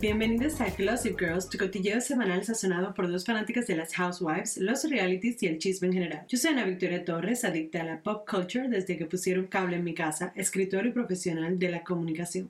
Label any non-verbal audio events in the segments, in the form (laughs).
Bienvenidos a Gossip Girls, tu cotilleo semanal sazonado por dos fanáticas de las housewives, los realities y el chisme en general. Yo soy Ana Victoria Torres, adicta a la pop culture desde que pusieron cable en mi casa, escritor y profesional de la comunicación.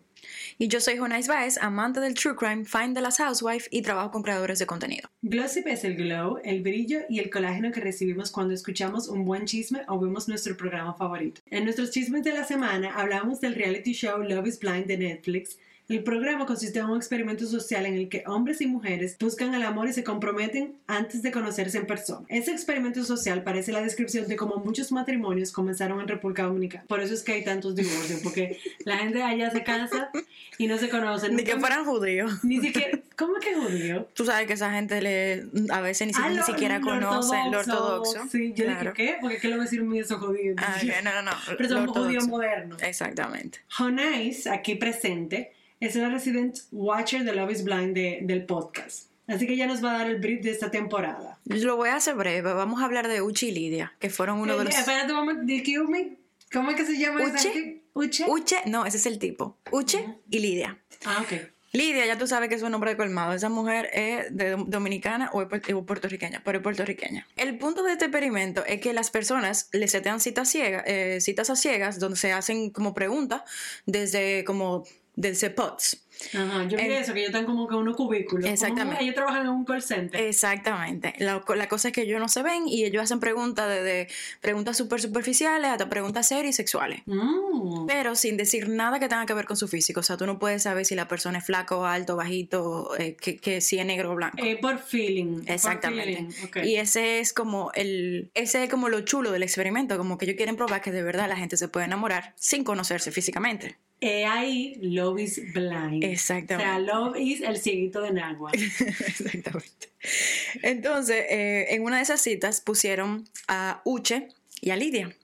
Y yo soy Jonais Baez, amante del true crime, fan de las housewives y trabajo con creadores de contenido. Glossip es el glow, el brillo y el colágeno que recibimos cuando escuchamos un buen chisme o vemos nuestro programa favorito. En nuestros chismes de la semana hablamos del reality show Love is Blind de Netflix, el programa consiste en un experimento social en el que hombres y mujeres buscan el amor y se comprometen antes de conocerse en persona. Ese experimento social parece la descripción de cómo muchos matrimonios comenzaron en República Dominicana. Por eso es que hay tantos divorcios, porque la gente allá se cansa y no se conocen. Ni que fueran judíos. Ni siquiera. ¿Cómo que judío? Tú sabes que esa gente le, a veces ni, Ah, ni lo- siquiera conoce lo ortodoxo. Sí, yo Claro. dije, ¿qué? Porque ¿qué le voy a decir un mío esos judíos? Ah, ok, no, no, no. Pero son judíos modernos. Exactamente. Honais, aquí presente, es la resident watcher de Love is Blind de- del podcast. Así que ella nos va a dar el brief de esta temporada. Lo voy a hacer breve. Vamos a hablar de Uchi y Lidia, que fueron uno de los... Espérate un momento, me. ¿Cómo es que se llama esa Uche. Uche. Uche, no, ese es el tipo. Uche y Lidia. Ah, ok. Lidia, ya tú sabes que es un nombre de colmado. Esa mujer es de dom- dominicana o es puertorriqueña, pero es puertorriqueña. El punto de este experimento es que las personas le setean citas ciegas, eh, citas a ciegas, donde se hacen como preguntas desde como desde pods. Ajá, yo vi En- eso, que ellos están como que en unos cubículos. Como Exactamente. ellos trabajan en un call center. Exactamente. La, la cosa es que ellos no se ven y ellos hacen preguntas desde preguntas súper superficiales hasta preguntas serias y sexuales. Mm. Pero sin decir nada que tenga que ver con su físico. O sea, tú no puedes saber si la persona es flaco, alto, bajito, eh, que, que si es negro o blanco. Eh, por feeling. por Exactamente. feeling. Y ese es como el, ese es como lo chulo del experimento, como que ellos quieren probar que de verdad la gente se puede enamorar sin conocerse físicamente. Eh, ahí, Love is Blind. Exactamente. O sea, Love is el cieguito de Nagua. (laughs) Exactamente. Entonces, eh, en una de esas citas pusieron a Uche y a Lidia.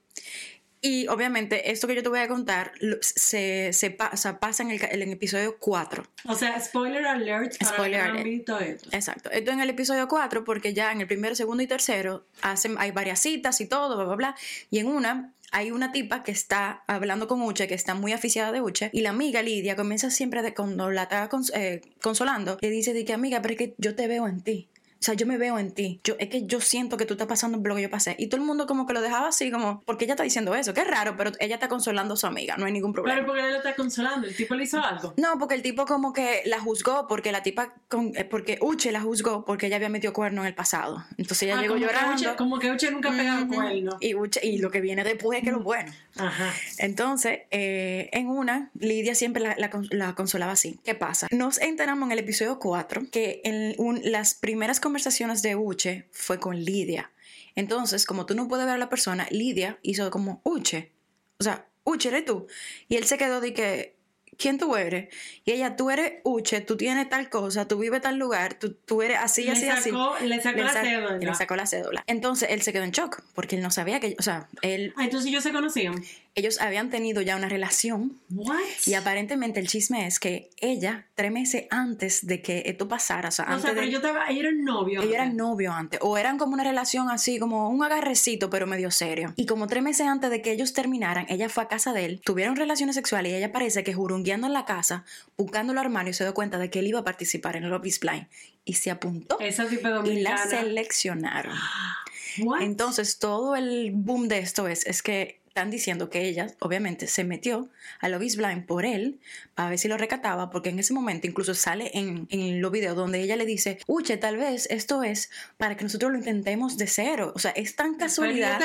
Y obviamente, esto que yo te voy a contar se, se pa- o sea, pasa en el, en el episodio 4. O sea, spoiler alert para Spoiler han alert. esto. Exacto. Esto en el episodio 4, porque ya en el primero, segundo y tercero hacen, hay varias citas y todo, bla, bla, bla. Y en una hay una tipa que está hablando con Uche, que está muy aficiada de Uche, y la amiga Lidia comienza siempre de cuando la está eh, consolando, le dice de que amiga, pero es que yo te veo en ti. O sea, yo me veo en ti. Yo, es que yo siento que tú estás pasando por lo que yo pasé. Y todo el mundo como que lo dejaba así, como, porque ella está diciendo eso. Es raro, pero ella está consolando a su amiga. No hay ningún problema. Pero porque él lo está consolando, el tipo le hizo algo. No, porque el tipo como que la juzgó, porque la tipa, con, eh, porque Uche la juzgó porque ella había metido cuerno en el pasado. Entonces ella Ah, llegó como que llorando. Uche- como que Uche nunca ha pegado cuerno. Y, Uche- y lo que viene después es que lo bueno. Ajá. Entonces, eh, en una, Lidia siempre la, la la consolaba así. ¿Qué pasa? Nos enteramos en el episodio 4 que en un- las primeras conversaciones de Uche fue con Lidia. Entonces, como tú no puedes ver a la persona, Lidia hizo como Uche. O sea, Uche eres tú. Y él se quedó de que, ¿quién tú eres? Y ella, tú eres Uche, tú tienes tal cosa, tú vives tal lugar, tú, tú eres así, Le así, así. sacó- le sacó la sa- cédula. Le sacó la cédula. Entonces él se quedó en shock porque él no sabía que, o sea, él, Ah, entonces ellos se conocían. Ellos habían tenido ya una relación What? y aparentemente el chisme es que ella, tres meses antes de que esto pasara, o sea, o antes sea, pero de... yo estaba, ellos eran novios. Ellos eran novios antes, o eran como una relación así, como un agarrecito, pero medio serio. Y como tres meses antes de que ellos terminaran, ella fue a casa de él, tuvieron relaciones sexuales y ella parece que jurungueando en la casa, buscando el armario, se dio cuenta de que él iba a participar en Love is Blind y se apuntó Esa tipo y la dominicana. seleccionaron. (gasps) What? Entonces, todo el boom de esto es, es que están diciendo que ella, obviamente, se metió a Love is Blind por él, para ver si lo recataba, porque en ese momento incluso sale en, en los videos donde ella le dice, Uche, tal vez esto es para que nosotros lo intentemos de cero. O sea, es tan casualidad.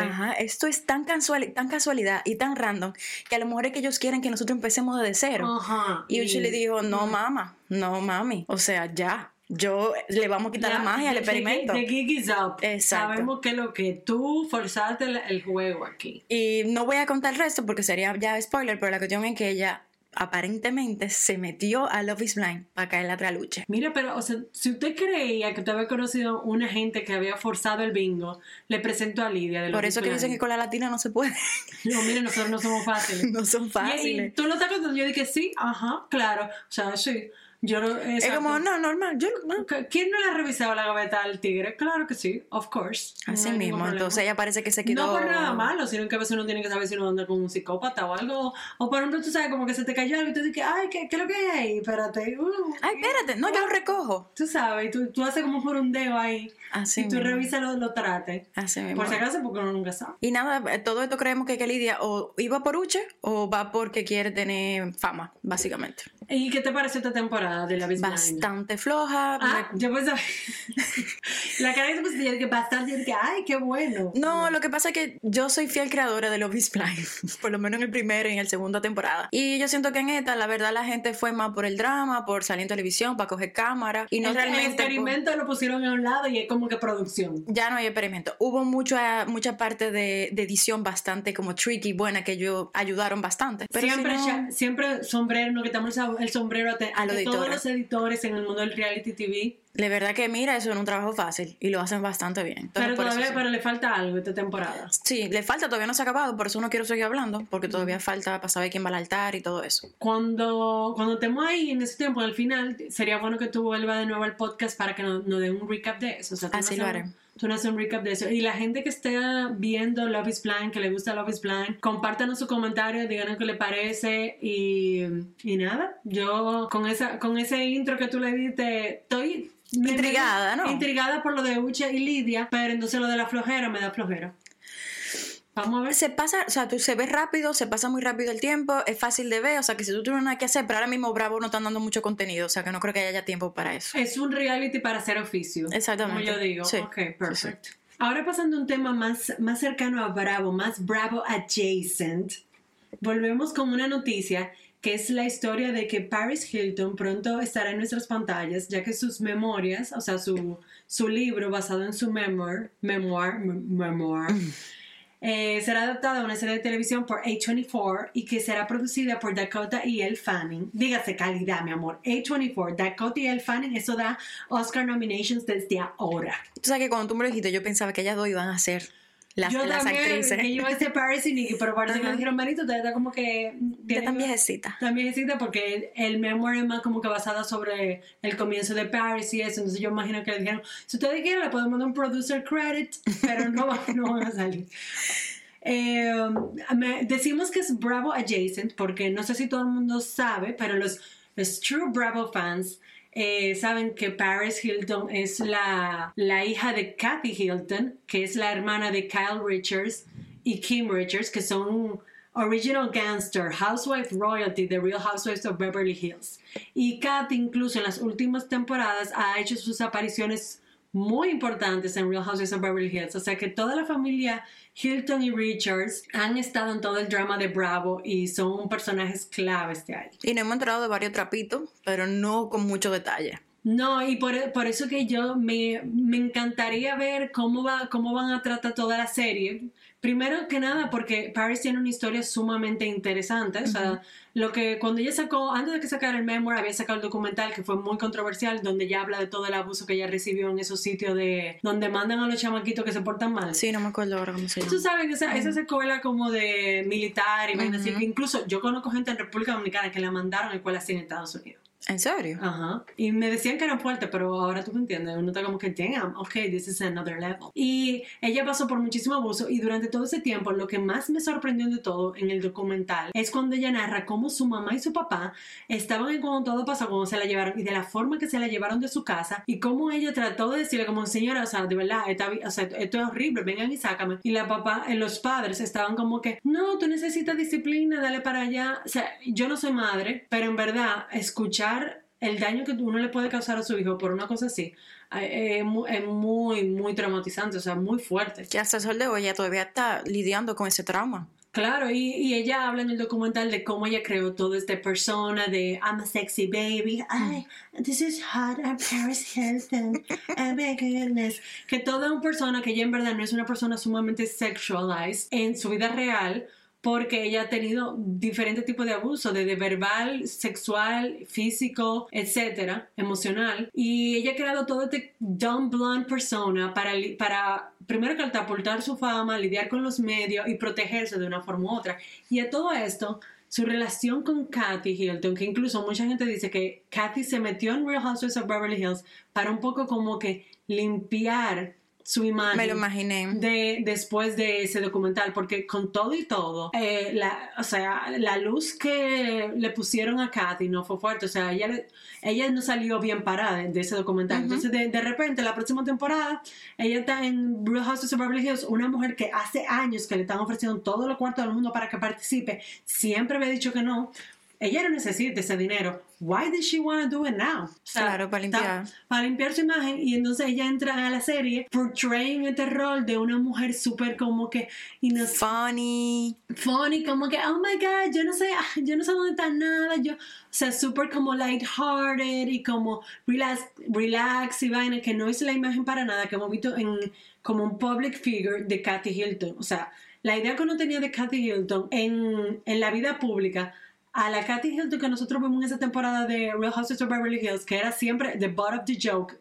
Ajá, esto es tan, casual, tan casualidad y tan random que a lo mejor es que ellos quieren que nosotros empecemos desde cero. Ajá. Y Uche le dijo, no, mamá, no, mami. O sea, ya. Yo le vamos a quitar la, magia al experimento. The, gig is up. Exacto. Sabemos que lo que tú forzaste el, juego aquí. Y no voy a contar el resto porque sería ya spoiler, pero la cuestión es que ella aparentemente se metió a Love is Blind para caer la traluche. Mira, pero, o sea, si usted creía que usted había conocido una gente que había forzado el bingo, le presento a Lidia de Por eso que dicen que con la latina no se puede. (laughs) No, mire, nosotros no somos fáciles. (laughs) no son Y, y fáciles. tú lo estás contando, yo dije, sí, ajá, claro. O sea, sí. Yo no, Es como, no, normal. Yo, no. ¿Quién no le ha revisado la gaveta al tigre? Claro que sí, of course. Así mismo. Entonces ella parece que se quedó. No por nada malo, sino que a veces uno tiene que saber si uno anda con un psicópata o algo. O por ejemplo, tú sabes, como que se te cayó algo y tú dices, ay, ¿qué, qué es lo que hay ahí? Espérate. uh, Ay, espérate, no, yo lo recojo. Tú sabes, tú, tú haces como por un dedo ahí. Así y tú revisas los lo trates. Así mismo. Por si acaso, porque uno nunca sabe. Y nada, eh, todo esto creemos que, que Lidia o iba por Uche o va porque quiere tener fama, básicamente. ¿Y qué te pareció esta temporada de la? Bastante floja. Ah, me- yo pensaba. (laughs) la cara que pusiste, yo dije bastante, dije, ay, qué bueno. No, lo que pasa es que yo soy fiel creadora de Love is Blind, (laughs) por lo menos en el primero y en el segundo temporada. Y yo siento que en esta, la verdad, la gente fue más por el drama, por salir en televisión, para coger cámara y no el, el realmente. por- experimento lo pusieron a un lado y es como que producción. Ya no hay experimento. Hubo mucha, mucha parte de, de edición bastante como tricky, buena, que yo ayudaron bastante. Pero si siempre, no- ya- siempre sombrero, no quitamos el sombrero a, te- A los de todos los editores en el mundo del reality TV. de verdad que mira, eso es un trabajo fácil y lo hacen bastante bien. Entonces, pero todavía sí. pero le falta algo esta temporada. Sí, le falta, todavía no se ha acabado, por eso no quiero seguir hablando, porque todavía falta para saber quién va al altar y todo eso. Cuando, cuando estemos ahí en ese tiempo, al final, sería bueno que tú vuelvas de nuevo al podcast para que nos, nos dé un recap de eso. O sea, Así nos lo haré. Tú haces un recap de eso. Y la gente que esté viendo Love is Blind, que le gusta Love is Blind, compártanos su comentario, díganos qué le parece. Y, y nada, yo con, esa, con ese intro que tú le diste, estoy... me- Intrigada, ¿no? Intrigada por lo de Uche y Lidia, pero entonces lo de la flojera me da flojera. Vamos a ver. Se pasa, o sea, tú se ve rápido, se pasa muy rápido el tiempo, es fácil de ver, o sea, que si tú tienes nada que hacer, pero ahora mismo Bravo no están dando mucho contenido, o sea, que no creo que haya tiempo para eso. Es un reality para hacer oficio. Exactamente. Como yo digo. Sí. Ok, perfecto. Ahora pasando a un tema más, más cercano a Bravo, más Bravo adjacent, volvemos con una noticia que es la historia de que Paris Hilton pronto estará en nuestras pantallas, ya que sus memorias, o sea, su, su libro basado en su memoir, memoir, mem- memoir, eh, será adaptada a una serie de televisión por A24 y que será producida por Dakota y Elle Fanning. Dígase calidad, mi amor. A24, Dakota y Elle Fanning, eso da Oscar nominations desde ahora. Tú sabes que cuando tú me lo dijiste, yo pensaba que ellas dos iban a ser las, yo las también, actrices. que yo ser Paris y pero Ajá. le dijeron, Marito, te está como que... Ya tan viejecita. También existe porque el memoir es más como que basada sobre el comienzo de Paris y eso. Entonces yo imagino que le dijeron, si ustedes quieren le podemos dar un producer credit, pero no, (laughs) no van a salir. Eh, decimos que es Bravo adjacent porque no sé si todo el mundo sabe, pero los, los true Bravo fans eh, saben que Paris Hilton es la, la hija de Kathy Hilton, que es la hermana de Kyle Richards y Kim Richards, que son Original Gangster, Housewife Royalty, The Real Housewives of Beverly Hills. Y Kathy incluso en las últimas temporadas ha hecho sus apariciones muy importantes en Real Housewives of Beverly Hills. O sea que toda la familia Hilton y Richards han estado en todo el drama de Bravo y son personajes claves de ahí. Y nos hemos enterado de varios trapitos, pero no con mucho detalle. No, y por, por eso que yo me, me encantaría ver cómo, va, cómo van a tratar toda la serie. Primero que nada, porque Paris tiene una historia sumamente interesante. O sea, lo que cuando ella sacó, antes de que sacara el memoir, había sacado el documental que fue muy controversial, donde ella habla de todo el abuso que ella recibió en esos sitios de donde mandan a los chamaquitos que se portan mal. Sí, no me acuerdo ahora cómo se Tú llama. sabes, esa, esa escuela como de militar y vainas así, Ujú. que incluso yo conozco gente en República Dominicana que la mandaron a escuelas así en Estados Unidos. ¿En serio? Ajá. Y me decían que eran fuertes, pero ahora tú me entiendes. Uno está como que, damn, ok, this is another level. Y ella pasó por muchísimo abuso y durante todo ese tiempo lo que más me sorprendió de todo en el documental es cuando ella narra cómo su mamá y su papá estaban en cuando todo pasó, cuando se la llevaron y de la forma que se la llevaron de su casa y cómo ella trató de decirle como, señora, o sea, de verdad, esta o sea, esto es horrible, vengan y sácame. Y la papá, eh, los padres estaban como que, no, tú necesitas disciplina, dale para allá. O sea, yo no soy madre, pero en verdad, escuchar el daño que uno le puede causar a su hijo por una cosa así eh, es mu- es muy, muy traumatizante, o sea, muy fuerte. Que hasta el sol de hoy ella todavía está lidiando con ese trauma. Claro, y, y ella habla en el documental de cómo ella creó toda esta persona de I'm a sexy baby, ay, this is hot, I'm Paris Hilton, oh my goodness. Que toda una persona que ella en verdad no es una persona sumamente sexualized en su vida real, porque ella ha tenido diferentes tipos de abuso, desde verbal, sexual, físico, etcétera, emocional. Y ella ha creado todo este dumb blonde persona para, para primero catapultar su fama, lidiar con los medios y protegerse de una forma u otra. Y a todo esto, su relación con Kathy Hilton, que incluso mucha gente dice que Kathy se metió en Real Housewives of Beverly Hills para un poco como que limpiar su imagen. Me lo imaginé. De, después de ese documental, porque con todo y todo, eh, la, o sea, la luz que le pusieron a Kathy no fue fuerte, o sea, ella, ella no salió bien parada de ese documental. Entonces, de, de, repente, la próxima temporada, ella está en Real Houses of Beverly Hills, una mujer que hace años que le están ofreciendo todo lo cuarto del mundo para que participe, siempre había dicho que no, ella no necesita ese dinero. Why does she want to do it now? O sea, claro, para limpiar. Para limpiar su imagen. Y entonces ella entra a la serie portraying este rol de una mujer súper como que... funny. Funny, como que, oh my God, yo no sé, ah, yo no sé dónde está nada. Yo, o sea, súper como lighthearted y como relax, relax y vaina, que no es la imagen para nada que hemos visto en como un public figure de Kathy Hilton. O sea, la idea que uno tenía de Kathy Hilton en, en la vida pública a la Kathy Hilton que nosotros vimos en esa temporada de Real Houses of Beverly Hills, que era siempre the butt of the joke,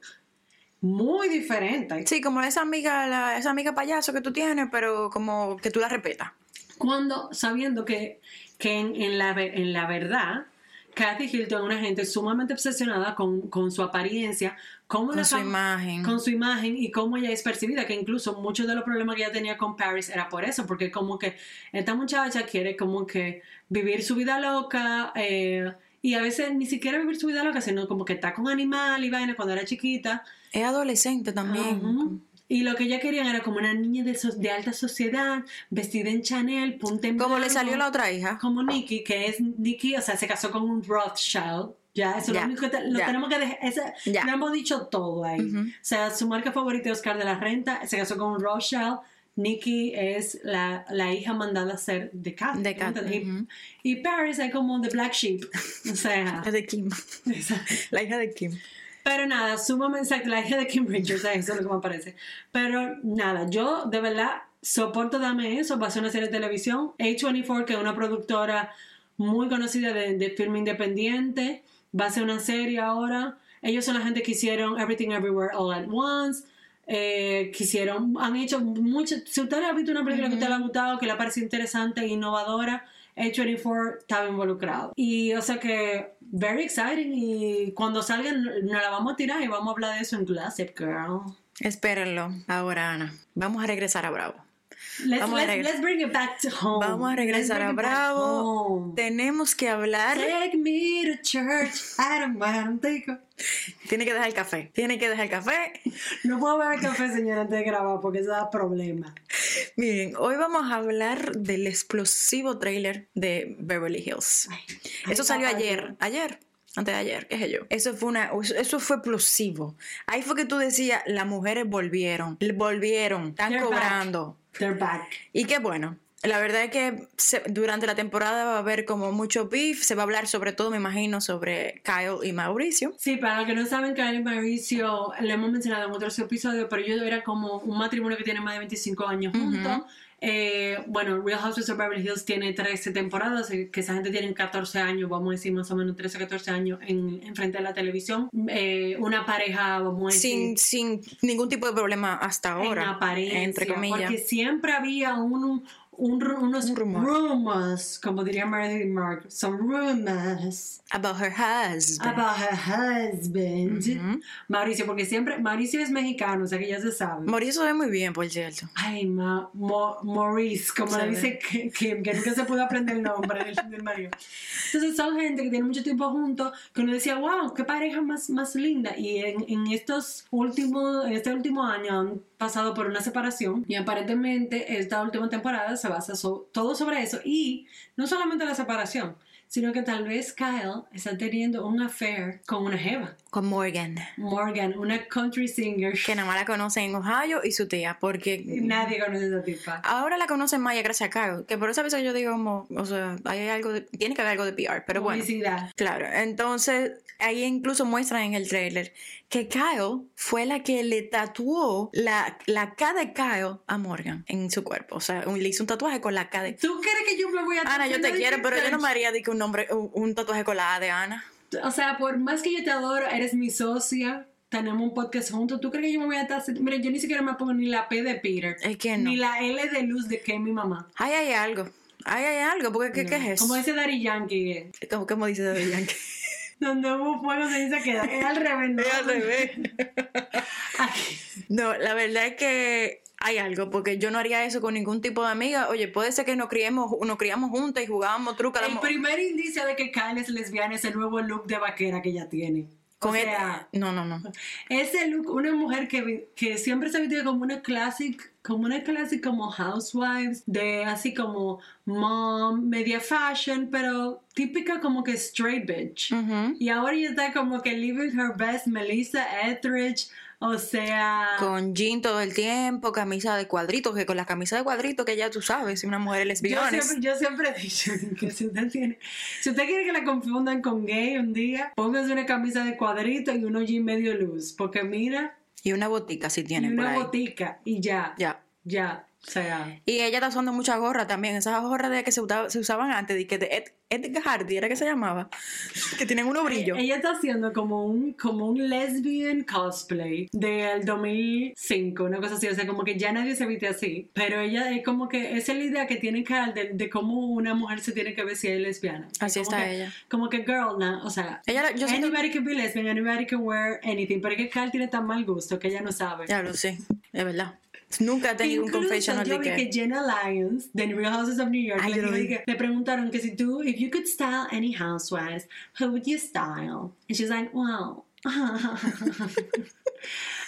muy diferente. Sí, como esa amiga, la, esa amiga payaso que tú tienes, pero como que tú la respetas. Cuando, sabiendo que, que en, la, en la verdad, Kathy Hilton es una gente sumamente obsesionada con, con su apariencia, con su imagen. Con su imagen y cómo ella es percibida, que incluso muchos de los problemas que ella tenía con Paris era por eso, porque como que esta muchacha quiere como que vivir su vida loca eh, y a veces ni siquiera vivir su vida loca, sino como que está con animal y vaina cuando era chiquita. Es adolescente también. Y lo que ella quería era como una niña de, de alta sociedad, vestida en Chanel, punta en Como le salió la otra hija. Como Nikki, que es Nikki, o sea, se casó con un Rothschild. Ya, eso es lo único que lo tenemos que dejar. ya. Lo hemos dicho todo ahí. O sea, su marca favorita es Oscar de la Renta, se casó con un Rothschild. Nikki es la, la hija mandada a ser de Kat. De Kat. y, Paris es como The Black Sheep. (laughs) O sea. de Kim. la hija de Kim. Pero nada, sumamente exacto, la hija de Kim Richards, eso es lo que me parece. Pero nada, yo de verdad soporto Dame Eso, va a ser una serie de televisión. A24, que es una productora muy conocida de, de film independiente, va a ser una serie ahora. Ellos son la gente que hicieron Everything Everywhere All at Once. Eh, quisieron, han hecho mucho. Si usted ha visto una película que a usted le ha gustado, que le parece interesante e innovadora, A24 estaba involucrado. Y o sea que, very exciting. Y cuando salgan, nos la vamos a tirar y vamos a hablar de eso en Gossip Girl. Espérenlo. Ahora, Ana, vamos a regresar a Bravo. Let's, Vamos let's, a let's bring it back to home. Vamos a regresar a Bravo. Tenemos que hablar. Take me to church. I don't want to Tiene que dejar el café. Tiene que dejar el café. No puedo beber café, señora, antes de grabar porque eso da problema. Miren, hoy vamos a hablar del explosivo trailer de Beverly Hills. eso salió ayer. Ayer antes de ayer, qué sé yo. Eso fue una, eso fue explosivo. Ahí fue que tú decías, las mujeres volvieron, volvieron, están cobrando. They're back. Y qué bueno. La verdad es que durante la temporada va a haber como mucho beef, se va a hablar sobre todo, me imagino, sobre Kyle y Mauricio. Sí, para los que no saben, Kyle y Mauricio, le hemos mencionado en otros episodios, pero ellos era como un matrimonio que tiene más de 25 años juntos. Eh, bueno, Real Houses of Beverly Hills tiene 13 temporadas, eh, que esa gente tiene 14 años, vamos a decir más o menos 13 14 años en, frente de la televisión. Eh, una pareja, vamos a decir. Sin, sin ningún tipo de problema hasta ahora. entre comillas. Porque siempre había un, un, unos rumors, como diría Marilyn Mark, some rumors. About her husband. About her husband. Mauricio, porque siempre, Mauricio es mexicano, o sea que ya se sabe. Mauricio ve muy bien, por cierto. Ay, ma, Maurice, como le dice Kim, que, nunca se pudo aprender el nombre del, del marido. Entonces son gente que tiene mucho tiempo juntos, que uno decía, wow, qué pareja más, más linda. Y en, en estos últimos, en este último año pasado por una separación y aparentemente esta última temporada se basa todo sobre eso y no solamente la separación, sino que tal vez Kyle está teniendo un affair con una jeva. Con Morgan. Morgan, una country singer. Que nada más la conocen en Ohio y su tía, porque... Nadie conoce a esa tipa. Ahora la conocen más gracias a Kyle, que por eso a veces yo digo como, o sea, hay algo de, tiene que haber algo de PR, pero bueno. Claro, entonces ahí incluso muestran en el trailer que Kyle fue la que le tatuó la, la K de Kyle a Morgan en su cuerpo. O sea, le hizo un tatuaje con la K de... ¿Tú crees que yo me voy a Ana, yo te quiero, pero yo no me haría de que un nombre, un, tatuaje con la A de Ana. O sea, por más que yo te adoro, eres mi socia. tenemos un podcast juntos. ¿Tú crees que yo me voy a estar... Mira, yo ni siquiera me pongo ni la P de Peter. Es que no. Ni la L de luz de que es mi mamá. Ay, hay algo. Ay, hay algo. Porque, ¿qué, No. ¿qué es eso? Como dice Daddy Yankee. eh, ¿Cómo, cómo dice David Yankee? (laughs) Donde hubo fuego se dice que es al revés. ¿no? Es al revés. (laughs) No, la verdad es que hay algo, porque yo no haría eso con ningún tipo de amiga. Oye, puede ser que nos criemos, nos criamos juntas y jugábamos truca. El primer indicio de que Kyle es lesbiana es el nuevo look de vaquera que ella tiene. Con o el- sea, No, no, no. ese look, una mujer que, que siempre se viste como una classic, como una classic como housewives, de así como mom, media fashion, pero típica como que straight bitch. Ujú. Y ahora ella está como que living her best Melissa Etheridge, o sea... Con jean todo el tiempo, camisa de cuadritos, que con la camisa de cuadritos que ya tú sabes, si una mujer es Yo lesbiana. siempre, yo siempre he dicho (laughs) que si usted tiene, si usted quiere que la confundan con gay un día, póngase una camisa de cuadrito y unos jeans medio luz, porque mira, Y una botica si y tiene por una ahí. botica y ya, Ya. ya, sea, Y ella está usando muchas gorras también, esas gorras de que se, se usaban antes, de que de Ed, Edgar Hardy era que se llamaba, (laughs) que tienen unos brillos. ella está haciendo como un, como un lesbian cosplay del 2005, una cosa así, o sea, como que ya nadie se viste así, pero ella es como que esa es la idea que tiene Carl de, de cómo una mujer se tiene que ver si es lesbiana. Así Como está que- ella. Como que girl, no, o sea, Ella, yo siento- anybody can be lesbian, anybody can wear anything, pero es que Carl tiene tan mal gusto que ella no sabe. Lo sé, es verdad. Nunca he tenido un Incluso confessional yo de vi que... Jenna Lyons de Real Houses of New York Ay, le, que- le preguntaron que si tú if you could style any housewives who would you style and she's like well (laughs)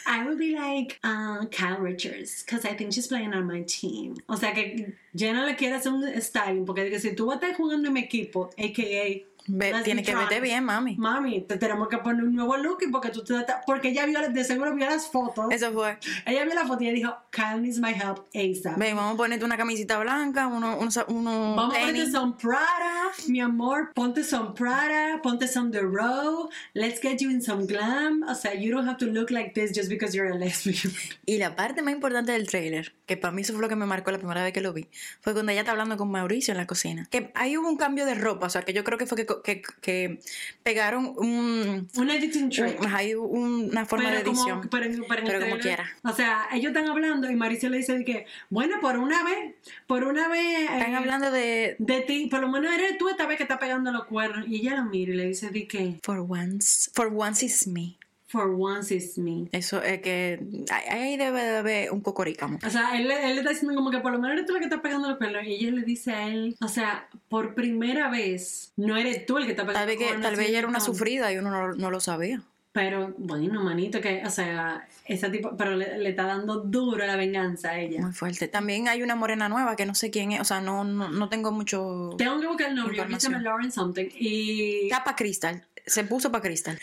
I would be like uh, Kyle Richards because I think she's playing on my team. O sea que Jenna le quiere hacer un styling porque si tú vas a estar jugando en mi equipo aka Let's tiene be que verte bien, mami. Mami, te tenemos que poner un nuevo look porque tú te porque ella vio de seguro vio las fotos Eso fue. ella vio la foto y ella dijo, Kyle needs my help ASAP. Ven, vamos a ponerte una camisita blanca, uno, uno, uno Vamos a ponerte some Prada, mi amor. Ponte some Prada, ponte some The Row. Let's get you in some glam. O sea, you don't have to look like this just because you're a lesbian. (laughs) Y la parte más importante del trailer, que para mí eso fue lo que me marcó la primera vez que lo vi, fue cuando ella está hablando con Mauricio en la cocina. Que ahí hubo un cambio de ropa, o sea, que yo creo que fue que, que, que pegaron un, Un editing trick. un- hay una forma de edición. Como, pero, en- pero en Pero como quiera. O sea, ellos están hablando y Mauricio le dice que, bueno, por una vez, por una vez. Están eh, hablando de De ti, por lo menos eres tú esta vez que está pegando los cuernos. Y ella lo mira y le dice de que, For once, for once is me. For once it's me. Eso es que ahí- debe de haber un cocoricamo. O sea, él, él le está diciendo como que por lo menos eres tú la que está pegando los cuernos. Y ella le dice a él, o sea, por primera vez, no eres tú el que está pegando los cuernos. tal vez ella era una sufrida y uno no, no lo sabía. Pero, bueno, manito, que, o sea, ese tipo, pero le, le está dando duro la venganza a ella. Muy fuerte. También hay una morena nueva que no sé quién es, o sea, no, no, no tengo mucho... Tengo que buscar el nombre, yo Lauren Something. Y Capa Crystal. Se puso para Cristal.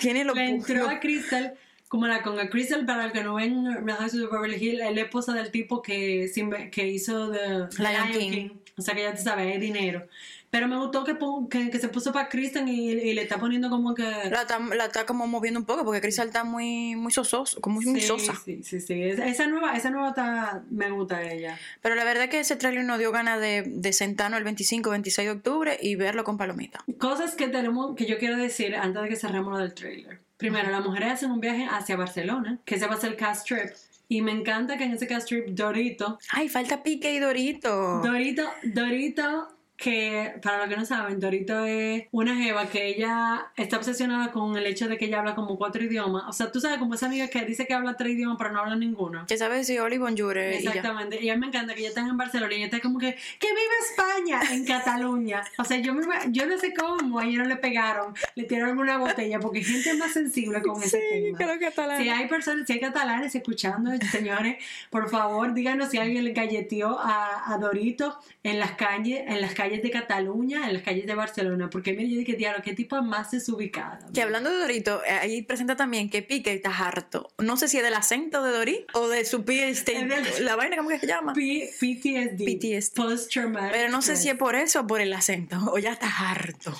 Tiene lo, le entró lo- a Crystal, como la con a Crystal, para el que no ven Real of Beverly Hills, es la esposa del tipo que, que hizo The Lion King. O sea, que ya te sabes, es dinero. Pero me gustó que, que, que se puso para Kristen y, y le está poniendo como que... la, está, la está como moviendo un poco porque Cristal está muy, muy sososo, como muy Sí, sosa. sí, sí, sí. Esa, esa nueva, esa nueva está, me gusta ella. Pero la verdad es que ese trailer nos dio ganas de, de sentarnos el 25 26 de octubre y verlo con palomita. Cosas que tenemos, que yo quiero decir antes de que cerremos lo del trailer. Primero, las mujeres hacen un viaje hacia Barcelona, que se va a hacer el cast trip. Y me encanta que en ese cast trip Dorito, Ay, falta Pique y Dorito. Dorito, Dorito, que para los que no saben, Dorito es una jeva que ella está obsesionada con el hecho de que ella habla como cuatro idiomas. O sea, tú sabes, como esa amiga que dice que habla tres idiomas pero no habla ninguno. Que sabes si Oli Bonjour eh, y ya. Exactamente, y a mí me encanta que ya están en Barcelona y ella está como que, ¡que viva España! En Cataluña. O sea, yo, me, yo no sé cómo a ella no le pegaron, le tiraron una botella, porque hay gente más sensible con ese tema. creo que está Si hay personas, si hay catalanes escuchando, señores, por favor, díganos si alguien le galleteó a, a Dorito en las calles, en las calles de Cataluña, en las calles de Barcelona, porque mire, yo dije, diablo, qué tipo más desubicada. Que hablando de Dorito, eh, ahí presenta también que Pique está harto. No sé si es del acento de Dorito o de su del- La vaina, ¿cómo que se llama? P- PTSD. PTSD. Post Traumatic. Pero no sé si es por eso o por el acento. (laughs) O ya está harto.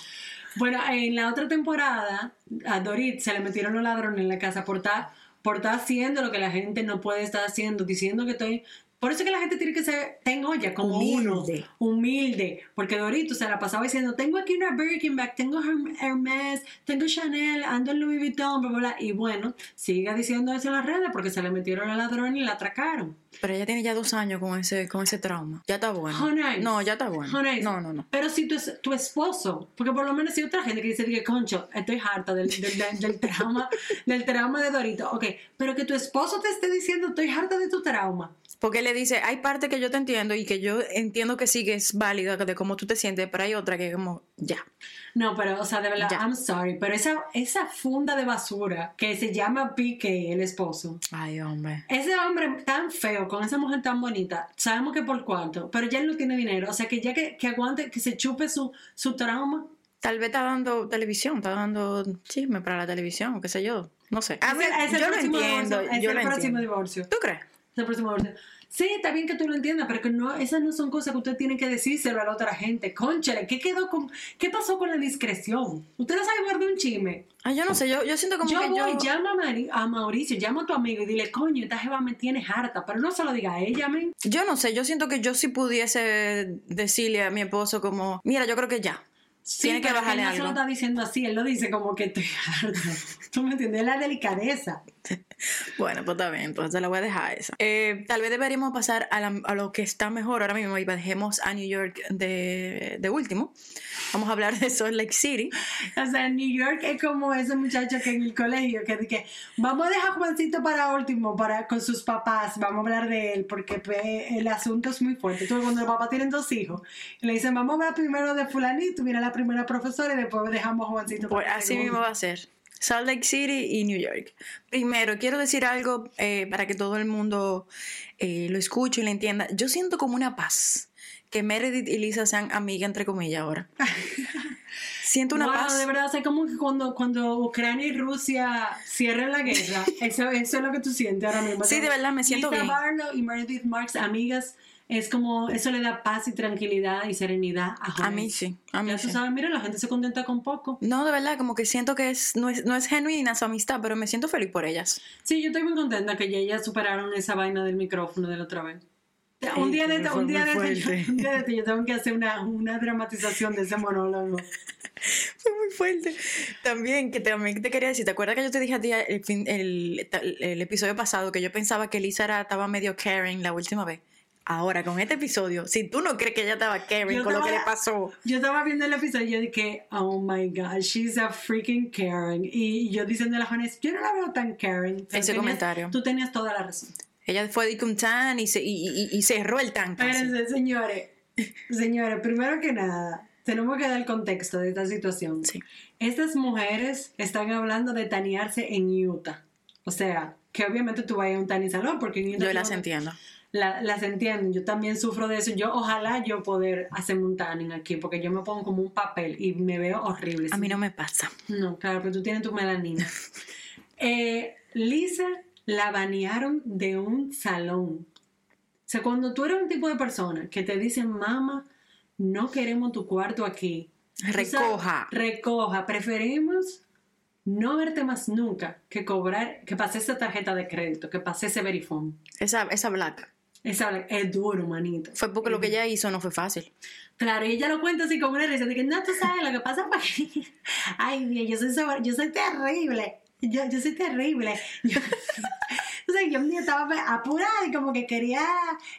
Bueno, en la otra temporada, a Dorit se le metieron los ladrones en la casa por estar, por estar haciendo lo que la gente no puede estar haciendo, diciendo que estoy, Por eso es que la gente tiene que ser, tengo ya como Humilde. uno, humilde, porque Dorito se la pasaba diciendo, tengo aquí una Birkin bag, tengo Herm- Hermes, tengo Chanel, ando en Louis Vuitton, bla, bla, bla. y bueno, siga diciendo eso en las redes porque se le metieron al ladrón y la atracaron. Pero ella tiene ya dos años con ese, con ese trauma. Ya está bueno. No, ya está bueno. No, no, no. Pero si tu, tu esposo, porque por lo menos hay otra gente que dice que, concho, estoy harta del, del, del- del trauma, (laughs) del trauma de Dorito. Ok, pero que tu esposo te esté diciendo, estoy harta de tu trauma. Porque le dice, hay parte que yo te entiendo y que yo entiendo que sí que es válida de cómo tú te sientes, pero hay otra que como, ya. No, pero, o sea, de verdad, Ya. I'm sorry, pero esa, esa funda de basura que se llama PK, el esposo, Ay, hombre. ese hombre tan feo, con esa mujer tan bonita, sabemos que por cuánto, pero ya él no tiene dinero, o sea, que ya que, que aguante, que se chupe su, su trauma. Tal vez está dando televisión, está dando chisme para la televisión, qué sé yo. No sé. A Es mí, el- es el yo lo entiendo. divorcio, es yo el lo próximo entiendo. divorcio. ¿Tú crees? El próximo divorcio. Sí, está bien que tú lo entiendas, pero que no, esas no son cosas que usted tiene que decírselo a la otra gente. Conchale, ¿qué quedó con, qué pasó con la discreción? Usted no sabe guardar un chisme. Ay, yo no sé, yo, yo siento como Yo que voy, yo... llama a, Mari- a Mauricio, llama a tu amigo y dile, coño, esta jeva me tiene harta, pero no se lo diga a ella, men. Yo no sé, yo siento que yo sí pudiese decirle a mi esposo como, mira, yo creo que ya. Tiene que bajarle él no se lo algo. está diciendo así, él lo dice como que estoy harta. (laughs) ¿Tú me entiendes? Es la delicadeza. (laughs) Bueno, pues está bien, entonces la voy a dejar esa. Eh, tal vez deberíamos pasar a, la- a lo que está mejor ahora mismo y dejemos a New York de, de último. Vamos a hablar de Salt Lake City. O sea, New York es como ese muchacho que en el colegio, que dice, vamos a dejar a Juancito para último, para con sus papás, vamos a hablar de él, porque pues, el asunto es muy fuerte. Entonces, cuando los papás tienen dos hijos, y le dicen, vamos a hablar primero de fulanito, viene la primera profesora y después dejamos a Juancito Pues así segundo. mismo va a ser. Salt Lake City y New York. Primero, quiero decir algo eh, para que todo el mundo eh, lo escuche y lo entienda. Yo siento como una paz que Meredith y Lisa sean amigas, entre comillas, ahora. (laughs) Siento una Wow, paz. de verdad, sea, como que cuando, cuando Ucrania y Rusia cierran la guerra, (laughs) eso, eso es lo que tú sientes ahora mismo. Sí, de verdad, me siento Lisa bien. Barlow y Meredith Marks, amigas, es como, eso le da paz y tranquilidad y serenidad a A Juan. mí sí, a mí Ya tú sí. sabes, mira, la gente se contenta con poco. No, de verdad, como que siento que es, no, es, no es genuina su amistad, pero me siento feliz por ellas. Sí, yo estoy muy contenta que ya ellas superaron esa vaina del micrófono de la otra vez. Ay, un día de un día de yo, un día de esto, yo tengo que hacer una, una dramatización de ese monólogo. (laughs) Fue muy fuerte. También, que también te quería decir, ¿te acuerdas que yo te dije a ti el, fin- el, el episodio pasado que yo pensaba que Lisa era- estaba medio Karen la última vez? Ahora, con este episodio, si tú no crees que ella estaba Karen Yo con lo que le pasó, Yo estaba viendo el episodio y yo dije, oh my god, she's a freaking Karen. Y yo diciendo a la Jones, yo no la veo tan Karen. Ese tenías- comentario. Tú tenías toda la razón. ella fue de un tan y, se, y, y- y cerró el tan casi. Espérense, señores. Señores, primero que nada, tenemos que dar el contexto de esta situación. Sí. Estas mujeres están hablando de tanearse en Utah. O sea, que obviamente tú vayas a un tani salón porque en Utah Yo las entiendo. La- las entiendo. Yo también sufro de eso. Yo ojalá yo poder hacerme un tanning aquí porque yo me pongo como un papel y me veo horrible. A mí no me pasa. No, claro, pero tú tienes tu melanina. (laughs) Eh, Lisa la banearon de un salón. O sea, cuando tú eres un tipo de persona que te dicen, mamá, no queremos tu cuarto aquí. Recoja. recoja. Preferimos no verte más nunca que cobrar, que pase esa tarjeta de crédito, que pase ese verifón. Esa, esa black. Esa es duro, manito. Fue porque lo que ella hizo no fue fácil. Claro, y ella lo cuenta así como una risa, de que no, tú sabes lo que pasa fue que, (laughs) ay, Dios, yo soy, sobre- yo soy terrible, yo, yo soy terrible. Yo, (laughs) sea, yo estaba apurada y como que quería,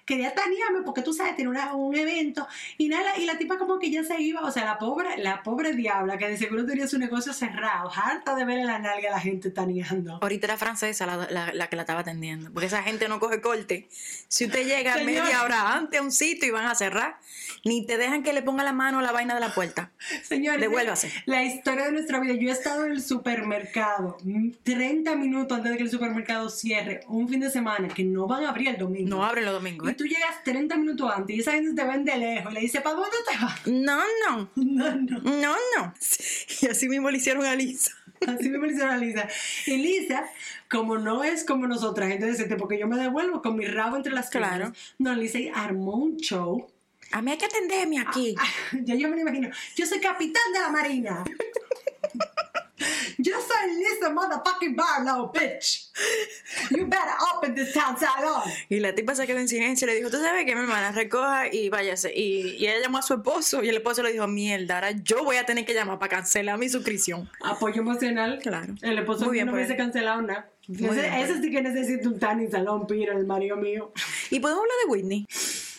quería tanearme porque tú sabes, tiene una- un evento y nada, y la tipa como que ya se iba, o sea, la pobre, la pobre diabla que de seguro tenía su negocio cerrado, harta de ver en la nalga a la gente taneando. Ahorita era francesa la, la- la que la estaba atendiendo. Porque esa gente no coge corte. Si usted llega Señor. media hora antes a un sitio y van a cerrar, ni te dejan que le ponga la mano a la vaina de la puerta. Señores, Devuélvase. La historia de nuestra vida. Yo he estado en el supermercado mm, 30 minutos antes de que el supermercado cierre, un fin de semana, que no van a abrir el domingo. No abren los domingos, Y ¿eh? tú llegas 30 minutos antes y esa gente te ven de lejos y le dice, ¿para dónde te vas? No, no. (laughs) No, no. No, no. (laughs) Y así mismo le hicieron a Lisa. (laughs) Así me hicieron a Lisa. Y Lisa, como no es como nosotras, gente decente, porque yo me devuelvo con mi rabo entre las Claro. piernas. No, Lisa armó un show. A mí hay que atenderme aquí. Ya yo me lo imagino. Yo soy capitán de la marina. Yo soy Lisa motherfucking Barlow, bitch. You better open this town salon. Y la tipa se quedó en silencio y le dijo, tú sabes que mi hermana recoja y váyase. Y, y ella llamó a su esposo y el esposo le dijo, mierda, ahora yo voy a tener que llamar para cancelar mi suscripción. Apoyo emocional. Claro. El esposo Muy bien no hubiese cancelado nada. Ese, ese sí que necesita un tan y salón, piro, el marido mío. Y podemos hablar de Whitney.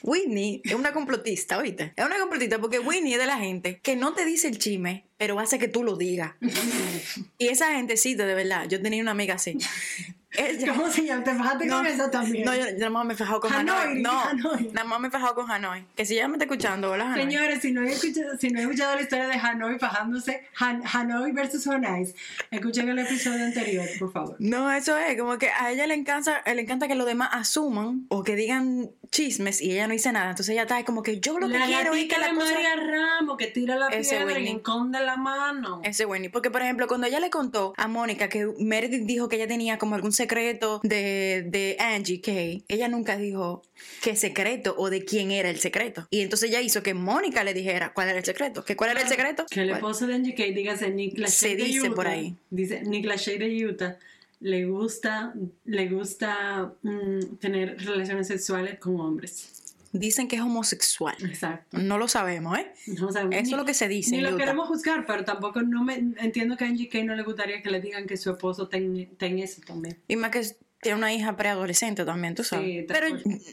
Whitney es una complotista, ¿oíste? Es una complotista porque Whitney es de la gente que no te dice el chisme, pero hace que tú lo digas. y esa gentecita, de verdad, yo tenía una amiga así. (laughs) Ella- ¿Cómo se llama? ¿Te fajaste con eso también? No, yo, yo nada más me he fajado con Hanoi, Hanoi. No, Hanoi. nada más me he fajado con Hanoi. Que si ella me está escuchando, hola Hanoi. Señores, si no, he escuchado, si no he escuchado la historia de Hanoi fajándose, Han- Hanoi versus Honais, escuchen el episodio anterior, por favor. No, eso es, como que a ella le encanta, le encanta que los demás asuman o que digan chismes y ella no dice nada. Entonces ella está como que yo lo que la quiero es que la de cosa... María Ramos que tira la Ese piedra y Winnie. le esconde la mano. Ese Winnie. Porque, por ejemplo, cuando ella le contó a Mónica que Meredith dijo que ella tenía como algún secreto de, de Angie Kay, ella nunca dijo qué secreto o de quién era el secreto. Y entonces ella hizo que Mónica le dijera cuál era el secreto. ¿Que ¿Cuál era el secreto? Que el esposo de Angie Kay, dígase Nick Lachey Se de dice Utah, por ahí. Dice Nick Lachey de Utah. Le gusta, le gusta mm, tener relaciones sexuales con hombres. Dicen que es homosexual. Exacto. No lo sabemos, ¿eh? No sabemos. Eso Ni- es lo que se dice Ni lo Utah. queremos juzgar, pero tampoco no me entiendo que a Angie Kay no le gustaría que le digan que su esposo ten, ten eso también. Y más que tiene una hija preadolescente también, tú sabes. Sí, pero